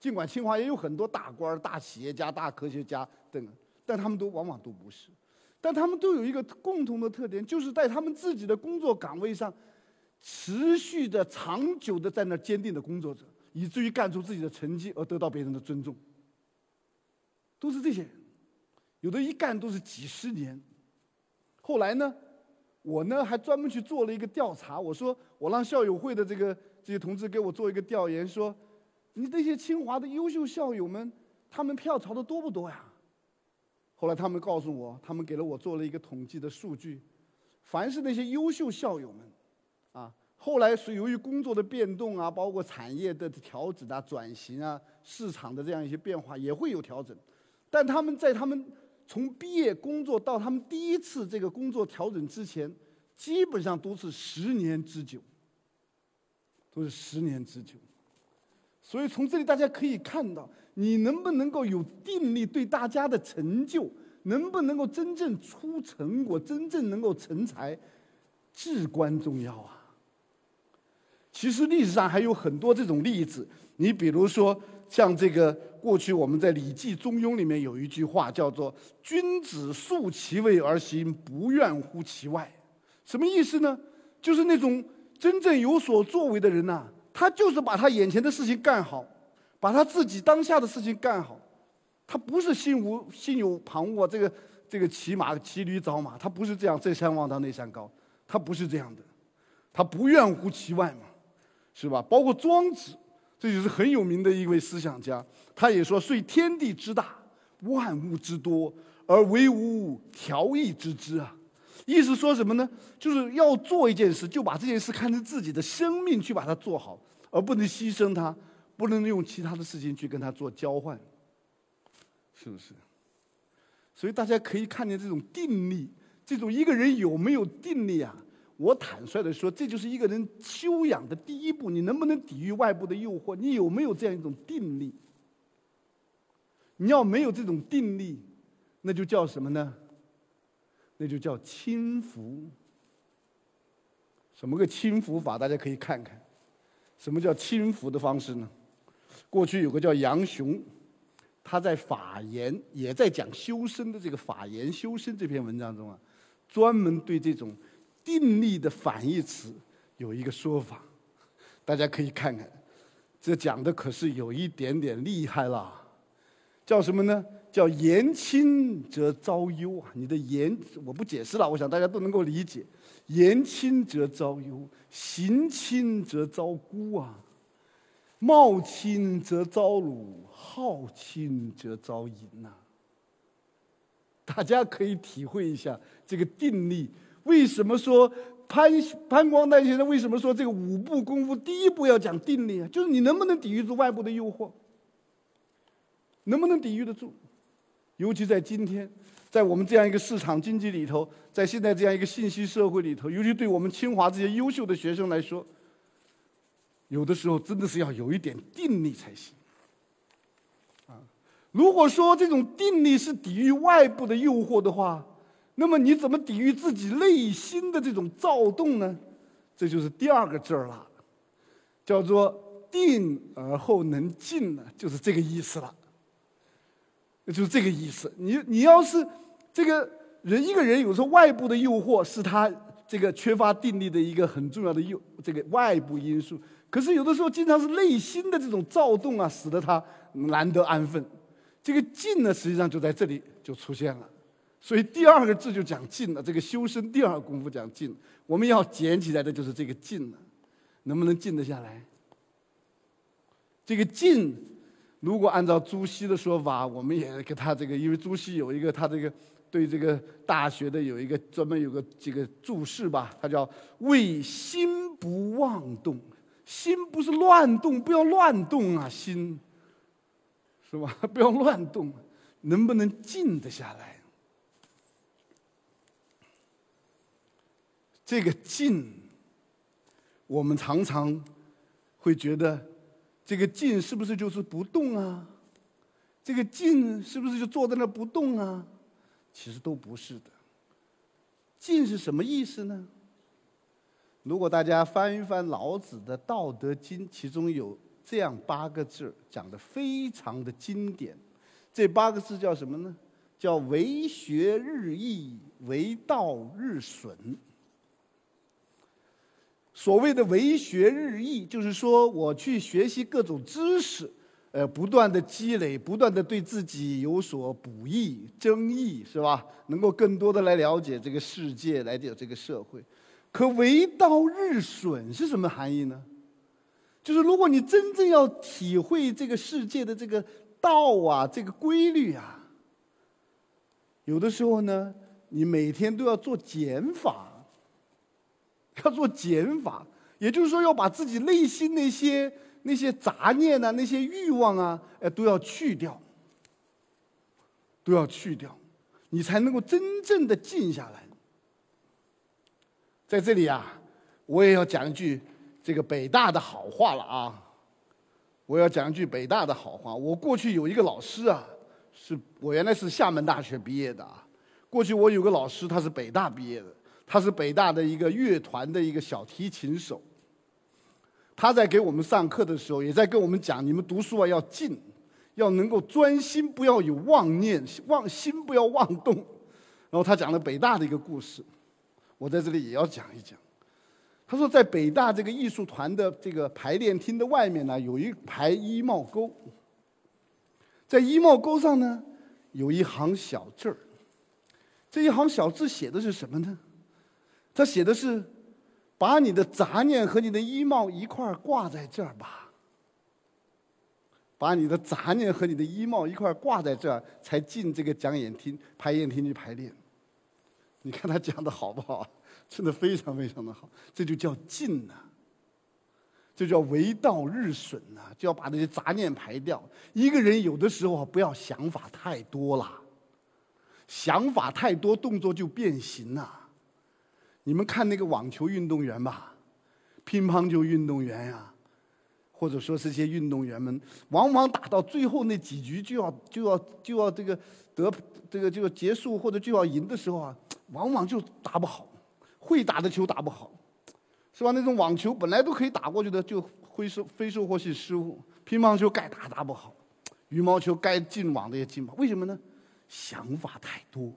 尽管清华也有很多大官儿、大企业家、大科学家等，但他们都往往都不是。但他们都有一个共同的特点，就是在他们自己的工作岗位上，持续的、长久的在那坚定的工作着，以至于干出自己的成绩而得到别人的尊重。都是这些人，有的一干都是几十年。后来呢，我呢还专门去做了一个调查。我说，我让校友会的这个这些同志给我做一个调研，说，你这些清华的优秀校友们，他们跳槽的多不多呀？后来他们告诉我，他们给了我做了一个统计的数据，凡是那些优秀校友们，啊，后来是由于工作的变动啊，包括产业的调整啊、转型啊、市场的这样一些变化，也会有调整。但他们在他们从毕业工作到他们第一次这个工作调整之前，基本上都是十年之久，都是十年之久。所以从这里大家可以看到，你能不能够有定力，对大家的成就，能不能够真正出成果，真正能够成才，至关重要啊。其实历史上还有很多这种例子，你比如说像这个。过去我们在《礼记·中庸》里面有一句话叫做“君子素其位而行，不怨乎其外”，什么意思呢？就是那种真正有所作为的人呐，他就是把他眼前的事情干好，把他自己当下的事情干好，他不是心无心有旁骛，这个这个骑马骑驴找马，他不是这样这山望到那山高，他不是这样的，他不怨乎其外嘛，是吧？包括庄子。这就是很有名的一位思想家，他也说：“遂天地之大，万物之多，而唯吾调易之之啊。”意思说什么呢？就是要做一件事，就把这件事看成自己的生命去把它做好，而不能牺牲它，不能用其他的事情去跟它做交换，是不是？所以大家可以看见这种定力，这种一个人有没有定力啊？我坦率的说，这就是一个人修养的第一步。你能不能抵御外部的诱惑？你有没有这样一种定力？你要没有这种定力，那就叫什么呢？那就叫轻浮。什么个轻浮法？大家可以看看，什么叫轻浮的方式呢？过去有个叫杨雄，他在《法言》也在讲修身的这个《法言修身》这篇文章中啊，专门对这种。定力的反义词有一个说法，大家可以看看，这讲的可是有一点点厉害了，叫什么呢？叫言轻则遭忧啊！你的言我不解释了，我想大家都能够理解。言轻则遭忧，行轻则遭孤啊，貌轻则遭辱，好轻则遭淫呐。大家可以体会一下这个定力。为什么说潘潘光旦先生为什么说这个五步功夫第一步要讲定力啊？就是你能不能抵御住外部的诱惑，能不能抵御得住？尤其在今天，在我们这样一个市场经济里头，在现在这样一个信息社会里头，尤其对我们清华这些优秀的学生来说，有的时候真的是要有一点定力才行。啊，如果说这种定力是抵御外部的诱惑的话，那么你怎么抵御自己内心的这种躁动呢？这就是第二个字儿了，叫做“定而后能静”呢，就是这个意思了。就是这个意思。你你要是这个人，一个人有时候外部的诱惑是他这个缺乏定力的一个很重要的诱这个外部因素。可是有的时候，经常是内心的这种躁动啊，使得他难得安分。这个静呢，实际上就在这里就出现了。所以第二个字就讲静了，这个修身第二功夫讲静，我们要捡起来的就是这个静了，能不能静得下来？这个静，如果按照朱熹的说法，我们也给他这个，因为朱熹有一个他这个对这个大学的有一个专门有个这个注释吧，他叫“为心不妄动”，心不是乱动，不要乱动啊，心，是吧？不要乱动，能不能静得下来？这个静，我们常常会觉得，这个静是不是就是不动啊？这个静是不是就坐在那不动啊？其实都不是的。静是什么意思呢？如果大家翻一翻老子的《道德经》，其中有这样八个字讲的非常的经典。这八个字叫什么呢？叫“为学日益，为道日损”。所谓的为学日益，就是说我去学习各种知识，呃，不断的积累，不断的对自己有所补益、增益，是吧？能够更多的来了解这个世界，来解这个社会。可为道日损是什么含义呢？就是如果你真正要体会这个世界的这个道啊，这个规律啊，有的时候呢，你每天都要做减法。要做减法，也就是说，要把自己内心那些那些杂念啊、那些欲望啊，哎，都要去掉，都要去掉，你才能够真正的静下来。在这里啊，我也要讲一句这个北大的好话了啊！我要讲一句北大的好话。我过去有一个老师啊，是我原来是厦门大学毕业的啊。过去我有个老师，他是北大毕业的。他是北大的一个乐团的一个小提琴手。他在给我们上课的时候，也在跟我们讲：你们读书啊要静，要能够专心，不要有妄念，妄心不要妄动。然后他讲了北大的一个故事，我在这里也要讲一讲。他说，在北大这个艺术团的这个排练厅的外面呢，有一排衣帽钩，在衣帽钩上呢，有一行小字儿。这一行小字写的是什么呢？他写的是：“把你的杂念和你的衣帽一块挂在这儿吧。把你的杂念和你的衣帽一块挂在这儿，才进这个讲演厅、排演厅去排练。你看他讲的好不好？真的非常非常的好。这就叫静呐，这叫为道日损呐，就要把那些杂念排掉。一个人有的时候不要想法太多了，想法太多，动作就变形了。”你们看那个网球运动员吧，乒乓球运动员呀，或者说是些运动员们，往往打到最后那几局就要就要就要这个得这个就要结束或者就要赢的时候啊，往往就打不好，会打的球打不好，是吧？那种网球本来都可以打过去的，就会收非收获性失误；乒乓球该打打不好，羽毛球该进网的也进不好，为什么呢？想法太多。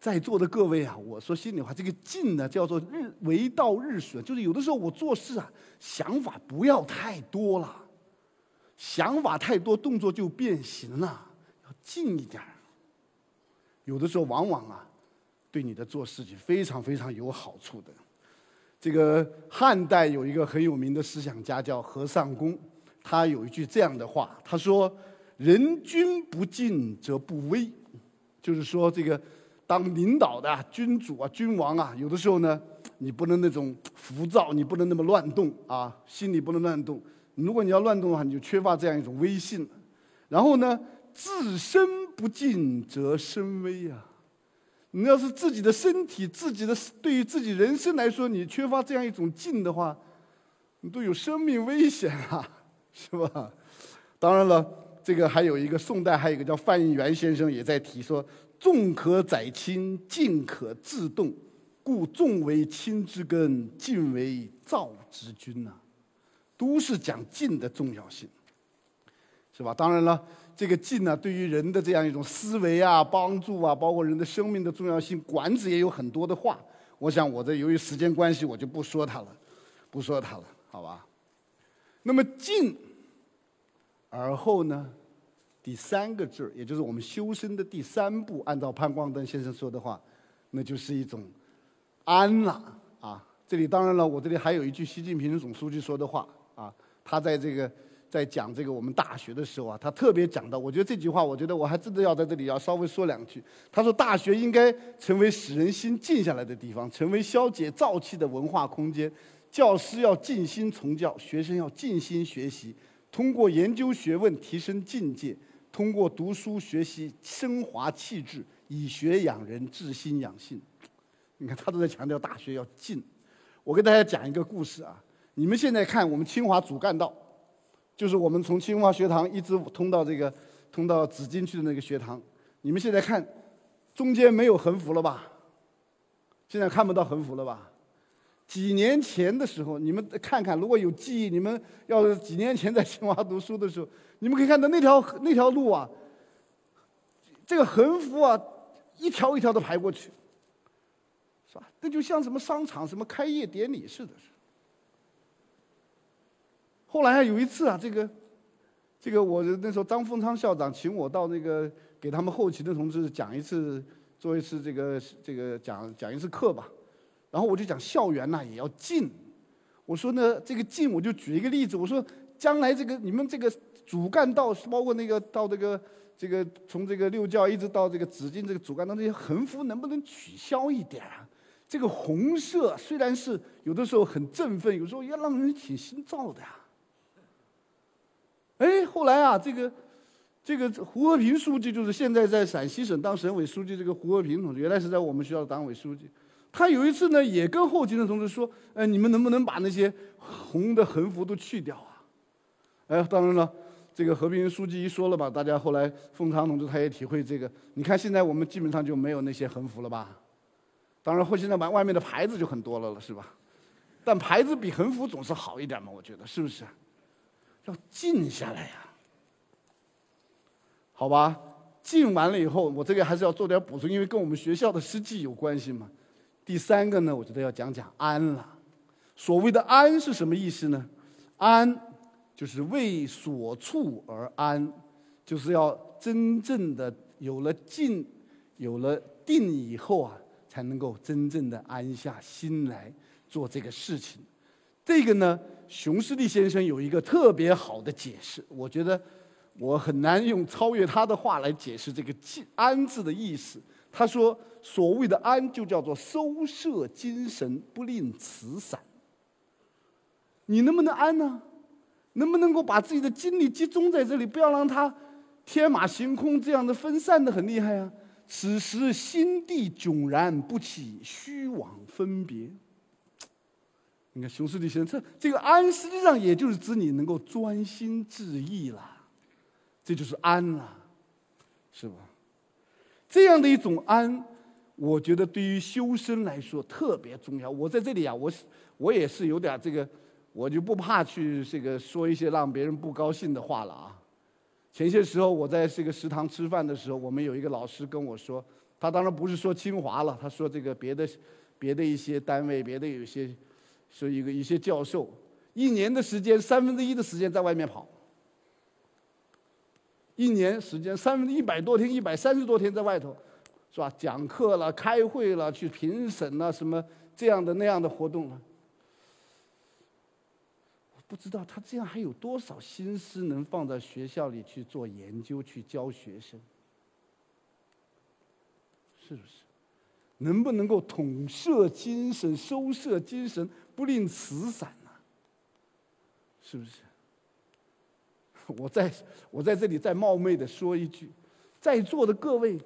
在座的各位啊，我说心里话，这个静呢叫做日为道日损，就是有的时候我做事啊，想法不要太多了，想法太多，动作就变形了，要静一点有的时候往往啊，对你的做事情非常非常有好处的。这个汉代有一个很有名的思想家叫何尚公，他有一句这样的话，他说：“人君不静则不威。”就是说这个。当领导的君主啊、君王啊，有的时候呢，你不能那种浮躁，你不能那么乱动啊，心里不能乱动。如果你要乱动的话，你就缺乏这样一种威信。然后呢，自身不敬则身危啊。你要是自己的身体、自己的对于自己人生来说，你缺乏这样一种敬的话，你都有生命危险啊，是吧？当然了，这个还有一个宋代还有一个叫范应元先生也在提说。纵可载轻，静可自动，故重为轻之根，静为躁之君呐。都是讲静的重要性，是吧？当然了，这个静呢，对于人的这样一种思维啊、帮助啊，包括人的生命的重要性，管子也有很多的话。我想，我这由于时间关系，我就不说它了，不说它了，好吧？那么静，而后呢？第三个字也就是我们修身的第三步，按照潘光灯先生说的话，那就是一种安了啊。这里当然了，我这里还有一句习近平总书记说的话啊，他在这个在讲这个我们大学的时候啊，他特别讲到，我觉得这句话，我觉得我还真的要在这里要稍微说两句。他说，大学应该成为使人心静下来的地方，成为消解躁气的文化空间。教师要尽心从教，学生要尽心学习，通过研究学问提升境界，通过读书学习升华气质，以学养人，治心养性。你看，他都在强调大学要静。我给大家讲一个故事啊，你们现在看我们清华主干道，就是我们从清华学堂一直通到这个通到紫金区的那个学堂，你们现在看中间没有横幅了吧？现在看不到横幅了吧？几年前的时候，你们看看，如果有记忆，你们要是几年前在清华读书的时候，你们可以看到那条那条路啊，这个横幅啊，一条一条的排过去，是吧？那就像什么商场、什么开业典礼似的。后来有一次啊，这个这个我那时候张丰昌校长请我到那个给他们后勤的同志讲一次，做一次这个这个讲讲一次课吧。然后我就讲校园呐也要静，我说呢这个静我就举一个例子，我说将来这个你们这个主干道包括那个到这个这个从这个六教一直到这个紫金这个主干道那些横幅能不能取消一点啊？这个红色虽然是有的时候很振奋，有时候也让人挺心燥的呀。哎，后来啊这个这个胡和平书记就是现在在陕西省当省委书记这个胡和平同志，原来是在我们学校的党委书记。他有一次呢，也跟后勤的同志说：“哎，你们能不能把那些红的横幅都去掉啊？”哎，当然了，这个和平书记一说了吧，大家后来凤昌同志他也体会这个。你看现在我们基本上就没有那些横幅了吧？当然，后现在把外面的牌子就很多了了，是吧？但牌子比横幅总是好一点嘛，我觉得是不是？要静下来呀，好吧？静完了以后，我这个还是要做点补充，因为跟我们学校的实际有关系嘛。第三个呢，我觉得要讲讲安了。所谓的安是什么意思呢？安就是为所处而安，就是要真正的有了静，有了定以后啊，才能够真正的安下心来做这个事情。这个呢，熊十力先生有一个特别好的解释，我觉得我很难用超越他的话来解释这个“静”“安”字的意思。他说：“所谓的安，就叫做收摄精神，不吝慈散。你能不能安呢？能不能够把自己的精力集中在这里，不要让它天马行空，这样的分散的很厉害啊！此时心地迥然，不起虚妄分别。你看，熊十力先生，这这个安，实际上也就是指你能够专心致意了，这就是安了，是吧？”这样的一种安，我觉得对于修身来说特别重要。我在这里啊，我我也是有点这个，我就不怕去这个说一些让别人不高兴的话了啊。前些时候我在这个食堂吃饭的时候，我们有一个老师跟我说，他当然不是说清华了，他说这个别的别的一些单位，别的有些说一个一些教授，一年的时间三分之一的时间在外面跑。一年时间，三分之一百多天，一百三十多天在外头，是吧？讲课了，开会了，去评审了，什么这样的那样的活动了。我不知道他这样还有多少心思能放在学校里去做研究，去教学生，是不是？能不能够统摄精神，收摄精神，不吝慈散呢？是不是？我在我在这里再冒昧的说一句，在座的各位，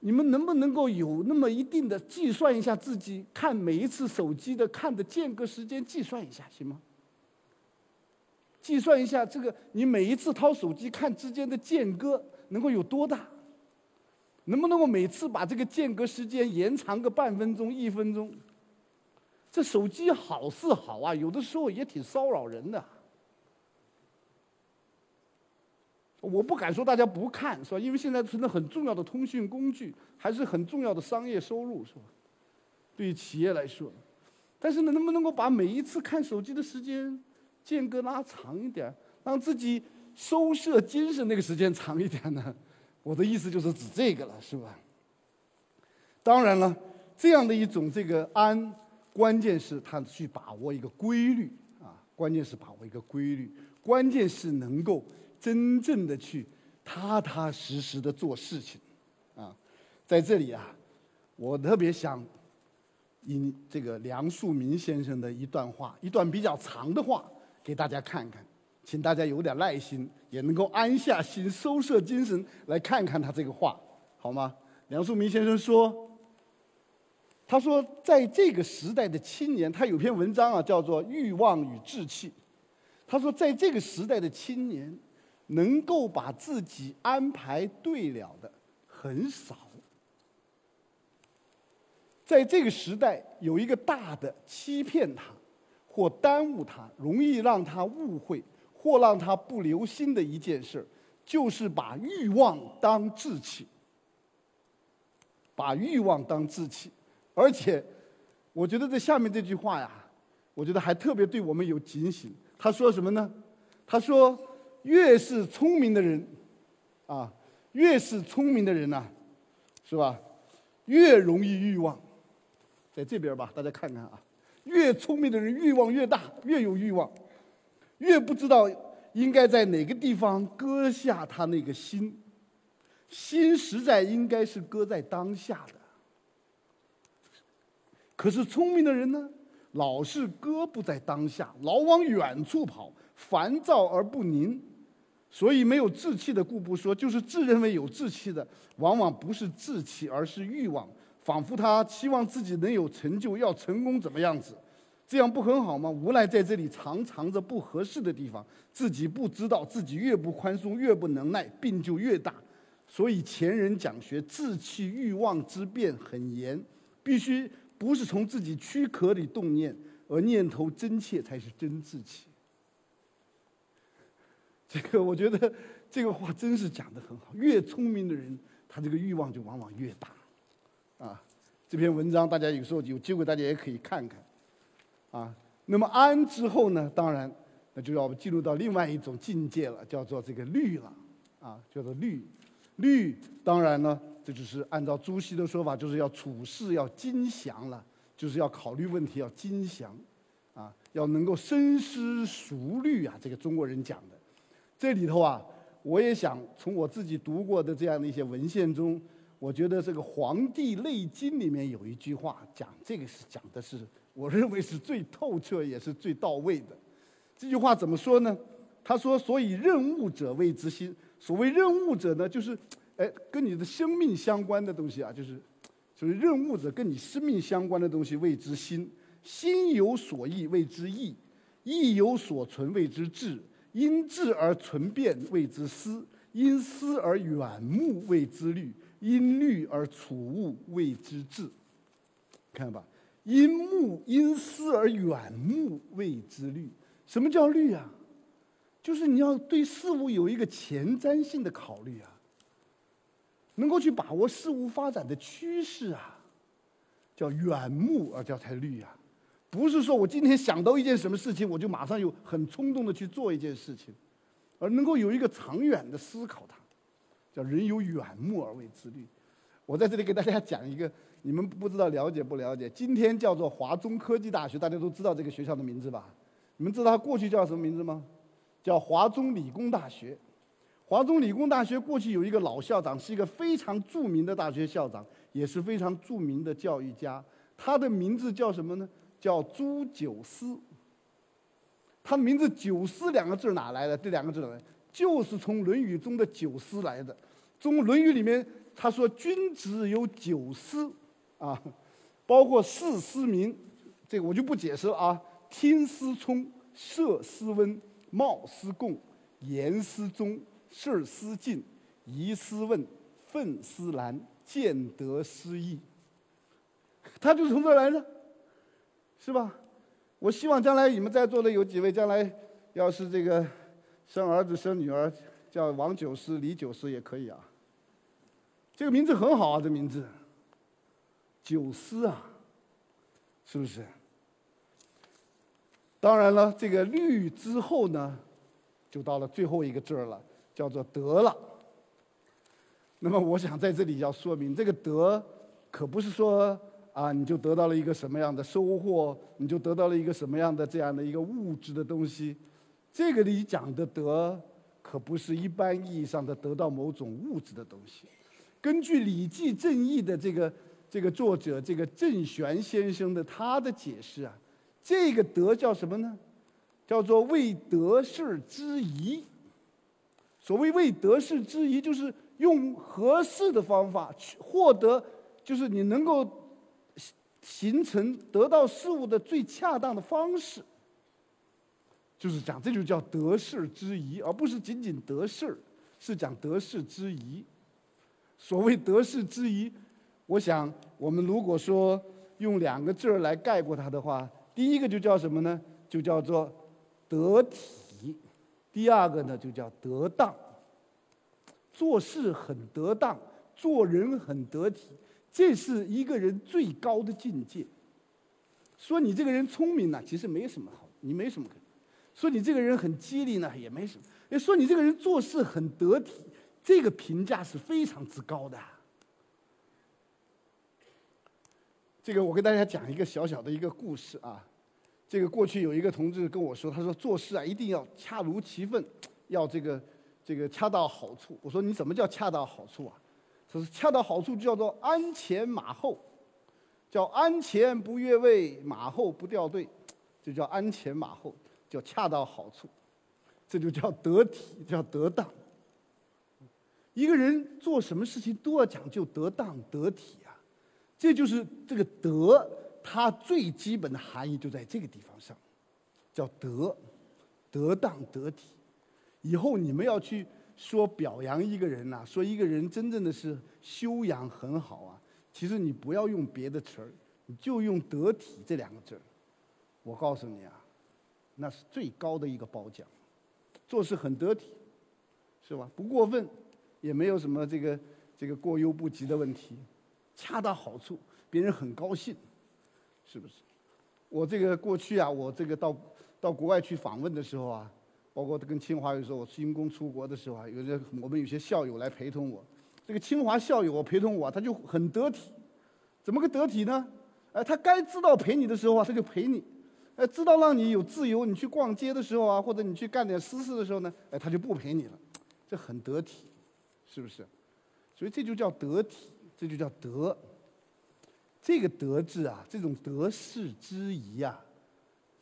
你们能不能够有那么一定的计算一下自己看每一次手机的看的间隔时间，计算一下行吗？计算一下这个你每一次掏手机看之间的间隔能够有多大？能不能够每次把这个间隔时间延长个半分钟、一分钟？这手机好是好啊，有的时候也挺骚扰人的。我不敢说大家不看，是吧？因为现在成了很重要的通讯工具，还是很重要的商业收入，是吧？对于企业来说，但是呢，能不能够把每一次看手机的时间间隔拉长一点，让自己收摄精神那个时间长一点呢？我的意思就是指这个了，是吧？当然了，这样的一种这个安，关键是他去把握一个规律啊，关键是把握一个规律，关键是能够真正的去踏踏实实的做事情，啊，在这里啊，我特别想引这个梁漱溟先生的一段话，一段比较长的话给大家看看，请大家有点耐心，也能够安下心、收摄精神来看看他这个话，好吗？梁漱溟先生说。他说，在这个时代的青年，他有篇文章啊，叫做《欲望与志气》。他说，在这个时代的青年，能够把自己安排对了的很少。在这个时代，有一个大的欺骗他，或耽误他，容易让他误会，或让他不留心的一件事，就是把欲望当志气，把欲望当志气。而且，我觉得这下面这句话呀，我觉得还特别对我们有警醒。他说什么呢？他说，越是聪明的人，啊，越是聪明的人呐，是吧？越容易欲望。在这边吧，大家看看啊，越聪明的人欲望越大，越有欲望，越不知道应该在哪个地方搁下他那个心。心实在应该是搁在当下的。可是聪明的人呢，老是搁不在当下，老往远处跑，烦躁而不宁，所以没有志气的故不说，就是自认为有志气的，往往不是志气，而是欲望，仿佛他期望自己能有成就，要成功怎么样子，这样不很好吗？无奈在这里常藏着不合适的地方，自己不知道，自己越不宽松，越不能耐，病就越大。所以前人讲学，志气欲望之变很严，必须。不是从自己躯壳里动念，而念头真切才是真志气。这个 我觉得这个话真是讲的很好。越聪明的人，他这个欲望就往往越大。啊，这篇文章大家有时候有机会，大家也可以看看。啊，那么安之后呢，当然那就要进入到另外一种境界了，叫做这个虑了。啊，叫做虑，虑当然呢。这就是按照朱熹的说法，就是要处事要精详了，就是要考虑问题要精详，啊，要能够深思熟虑啊。这个中国人讲的，这里头啊，我也想从我自己读过的这样的一些文献中，我觉得这个《黄帝内经》里面有一句话讲这个是讲的是，我认为是最透彻也是最到位的。这句话怎么说呢？他说：“所以任务者谓之心。所谓任务者呢，就是。”哎，跟你的生命相关的东西啊，就是，就是任务者跟你生命相关的东西谓之心，心有所忆谓之意，意有所存谓之志，因志而存变谓之思，因思而远目谓之虑，因虑而处物谓之智。看吧，因目因思而远目谓之虑。什么叫虑啊？就是你要对事物有一个前瞻性的考虑啊。能够去把握事物发展的趋势啊，叫远目而叫才虑啊，不是说我今天想到一件什么事情，我就马上有很冲动的去做一件事情，而能够有一个长远的思考，它叫人有远目而为之虑。我在这里给大家讲一个，你们不知道了解不了解？今天叫做华中科技大学，大家都知道这个学校的名字吧？你们知道它过去叫什么名字吗？叫华中理工大学。华中理工大学过去有一个老校长，是一个非常著名的大学校长，也是非常著名的教育家。他的名字叫什么呢？叫朱九思。他名字“九思”两个字哪来的？这两个字呢，就是从《论语》中的“九思”来的。中《论语》里面他说：“君子有九思，啊，包括四思明，这个我就不解释了啊。听思聪，设思温，貌思共，言思忠。”事思进，疑思问，愤思难，见得思义。他就从这来的，是吧？我希望将来你们在座的有几位，将来要是这个生儿子生女儿，叫王九思、李九思也可以啊。这个名字很好啊，这名字，九思啊，是不是？当然了，这个律之后呢，就到了最后一个字了。叫做得了。那么我想在这里要说明，这个得可不是说啊，你就得到了一个什么样的收获，你就得到了一个什么样的这样的一个物质的东西。这个里讲的德，可不是一般意义上的得到某种物质的东西。根据《礼记正义》的这个这个作者这个郑玄先生的他的解释啊，这个德叫什么呢？叫做为得事之宜。所谓为得事之宜，就是用合适的方法去获得，就是你能够形成得到事物的最恰当的方式。就是讲，这就叫得事之宜，而不是仅仅得事是讲得事之宜。所谓得事之宜，我想我们如果说用两个字儿来概括它的话，第一个就叫什么呢？就叫做得体。第二个呢，就叫得当。做事很得当，做人很得体，这是一个人最高的境界。说你这个人聪明呢，其实没什么好，你没什么可。说你这个人很机灵呢，也没什么。说你这个人做事很得体，这个评价是非常之高的。这个我跟大家讲一个小小的一个故事啊。这个过去有一个同志跟我说，他说做事啊一定要恰如其分，要这个这个恰到好处。我说你怎么叫恰到好处啊？他说恰到好处就叫做鞍前马后，叫鞍前不越位，马后不掉队，就叫鞍前马后。叫恰到好处，这就叫得体，叫得当。一个人做什么事情都要讲究得当得体啊，这就是这个德，它最基本的含义就在这个地方上，叫德，得当得体。以后你们要去说表扬一个人呐，说一个人真正的是修养很好啊，其实你不要用别的词儿，你就用得体这两个字。我告诉你啊。那是最高的一个褒奖，做事很得体，是吧？不过分，也没有什么这个这个过犹不及的问题，恰到好处，别人很高兴，是不是？我这个过去啊，我这个到到国外去访问的时候啊，包括跟清华有时候我因公出国的时候啊，有些我们有些校友来陪同我，这个清华校友我陪同我，他就很得体，怎么个得体呢？哎，他该知道陪你的时候啊，他就陪你。哎，知道让你有自由，你去逛街的时候啊，或者你去干点私事的时候呢，哎，他就不陪你了，这很得体，是不是？所以这就叫得体，这就叫德。这个德字啊，这种得事之宜啊，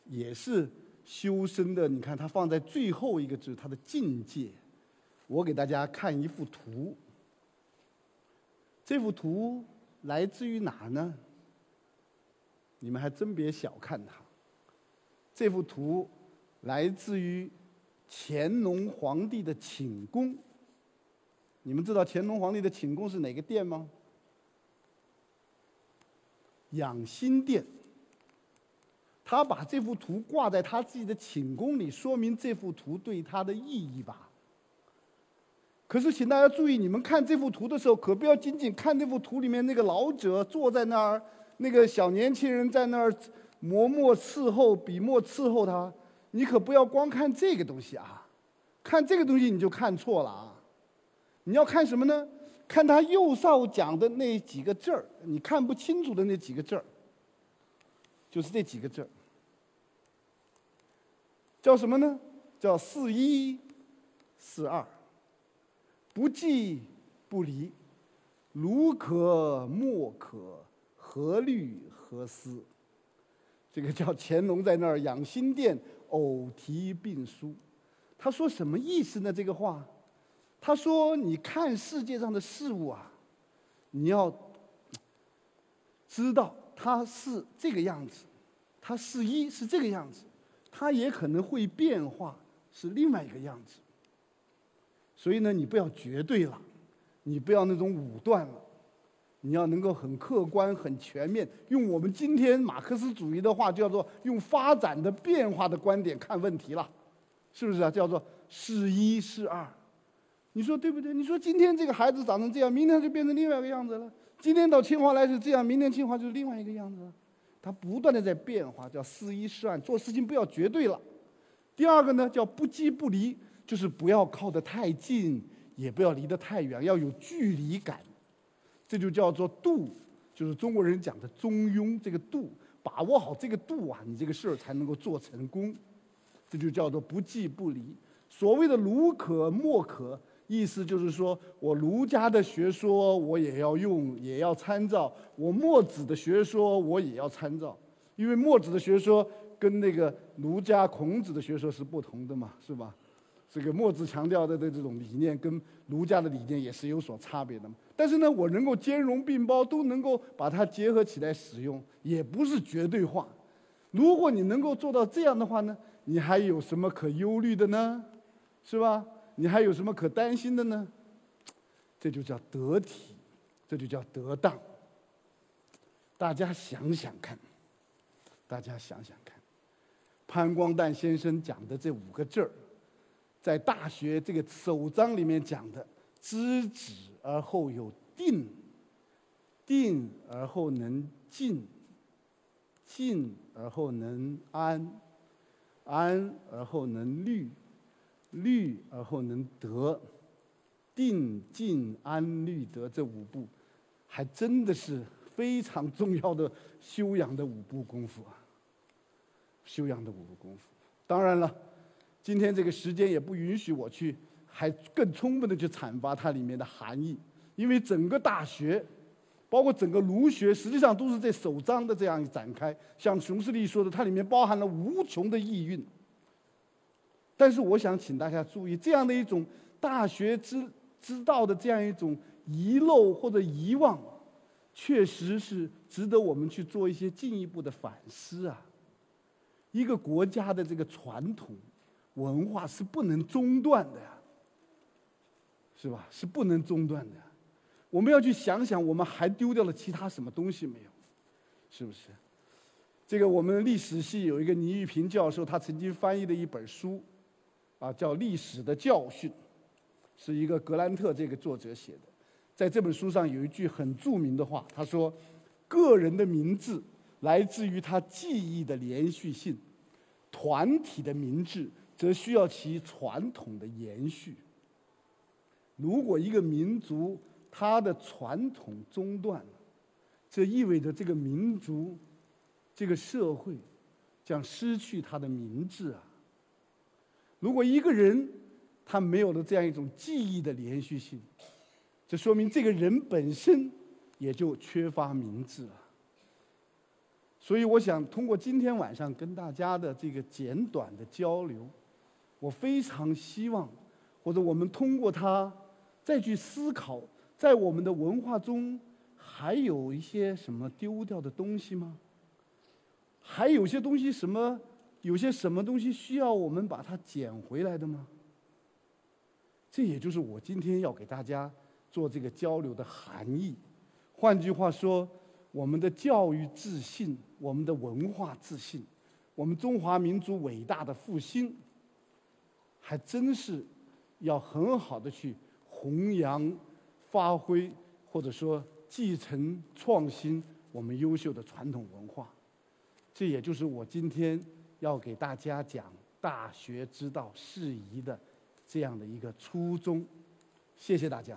也是修身的。你看，它放在最后一个字，它的境界。我给大家看一幅图，这幅图来自于哪呢？你们还真别小看它。这幅图来自于乾隆皇帝的寝宫。你们知道乾隆皇帝的寝宫是哪个殿吗？养心殿。他把这幅图挂在他自己的寝宫里，说明这幅图对他的意义吧。可是，请大家注意，你们看这幅图的时候，可不要仅仅看这幅图里面那个老者坐在那儿，那个小年轻人在那儿。磨墨伺候，笔墨伺候他，你可不要光看这个东西啊！看这个东西你就看错了啊！你要看什么呢？看他右上讲的那几个字儿，你看不清楚的那几个字儿，就是这几个字，叫什么呢？叫四一四二，不即不离，如可莫可，何虑何思？这个叫乾隆在那儿养心殿，偶题病书。他说什么意思呢？这个话，他说：“你看世界上的事物啊，你要知道它是这个样子，它是一是这个样子，它也可能会变化，是另外一个样子。所以呢，你不要绝对了，你不要那种武断了。”你要能够很客观、很全面，用我们今天马克思主义的话，叫做用发展的变化的观点看问题了，是不是啊？叫做是一是二，你说对不对？你说今天这个孩子长成这样，明天就变成另外一个样子了。今天到清华来是这样，明天清华就是另外一个样子。它不断的在变化，叫是一是二，做事情不要绝对了。第二个呢，叫不羁不离，就是不要靠得太近，也不要离得太远，要有距离感。这就叫做度，就是中国人讲的中庸这个度，把握好这个度啊，你这个事儿才能够做成功。这就叫做不即不离。所谓的儒可莫可，意思就是说我儒家的学说我也要用，也要参照；我墨子的学说我也要参照，因为墨子的学说跟那个儒家孔子的学说是不同的嘛，是吧？这个墨子强调的的这种理念跟儒家的理念也是有所差别的嘛。但是呢，我能够兼容并包，都能够把它结合起来使用，也不是绝对化。如果你能够做到这样的话呢，你还有什么可忧虑的呢？是吧？你还有什么可担心的呢？这就叫得体，这就叫得当。大家想想看，大家想想看，潘光旦先生讲的这五个字儿，在《大学》这个首章里面讲的“知止而后有定，定而后能静，静而后能安，安而后能虑。”虑而后能得，定静安虑得这五步，还真的是非常重要的修养的五步功夫啊！修养的五步功夫。当然了，今天这个时间也不允许我去还更充分的去阐发它里面的含义，因为整个大学，包括整个儒学，实际上都是在首章的这样展开。像熊十力说的，它里面包含了无穷的意蕴。但是我想请大家注意，这样的一种大学之之道的这样一种遗漏或者遗忘，确实是值得我们去做一些进一步的反思啊。一个国家的这个传统文化是不能中断的呀，是吧？是不能中断的。我们要去想想，我们还丢掉了其他什么东西没有？是不是？这个我们历史系有一个倪玉平教授，他曾经翻译的一本书。啊，叫历史的教训，是一个格兰特这个作者写的。在这本书上有一句很著名的话，他说：“个人的名字来自于他记忆的连续性，团体的名字则需要其传统的延续。如果一个民族它的传统中断了，这意味着这个民族、这个社会将失去它的名字啊。”如果一个人他没有了这样一种记忆的连续性，这说明这个人本身也就缺乏明智了。所以，我想通过今天晚上跟大家的这个简短的交流，我非常希望，或者我们通过它再去思考，在我们的文化中还有一些什么丢掉的东西吗？还有些东西什么？有些什么东西需要我们把它捡回来的吗？这也就是我今天要给大家做这个交流的含义。换句话说，我们的教育自信，我们的文化自信，我们中华民族伟大的复兴，还真是要很好的去弘扬、发挥，或者说继承、创新我们优秀的传统文化。这也就是我今天。要给大家讲大学之道事宜的这样的一个初衷，谢谢大家。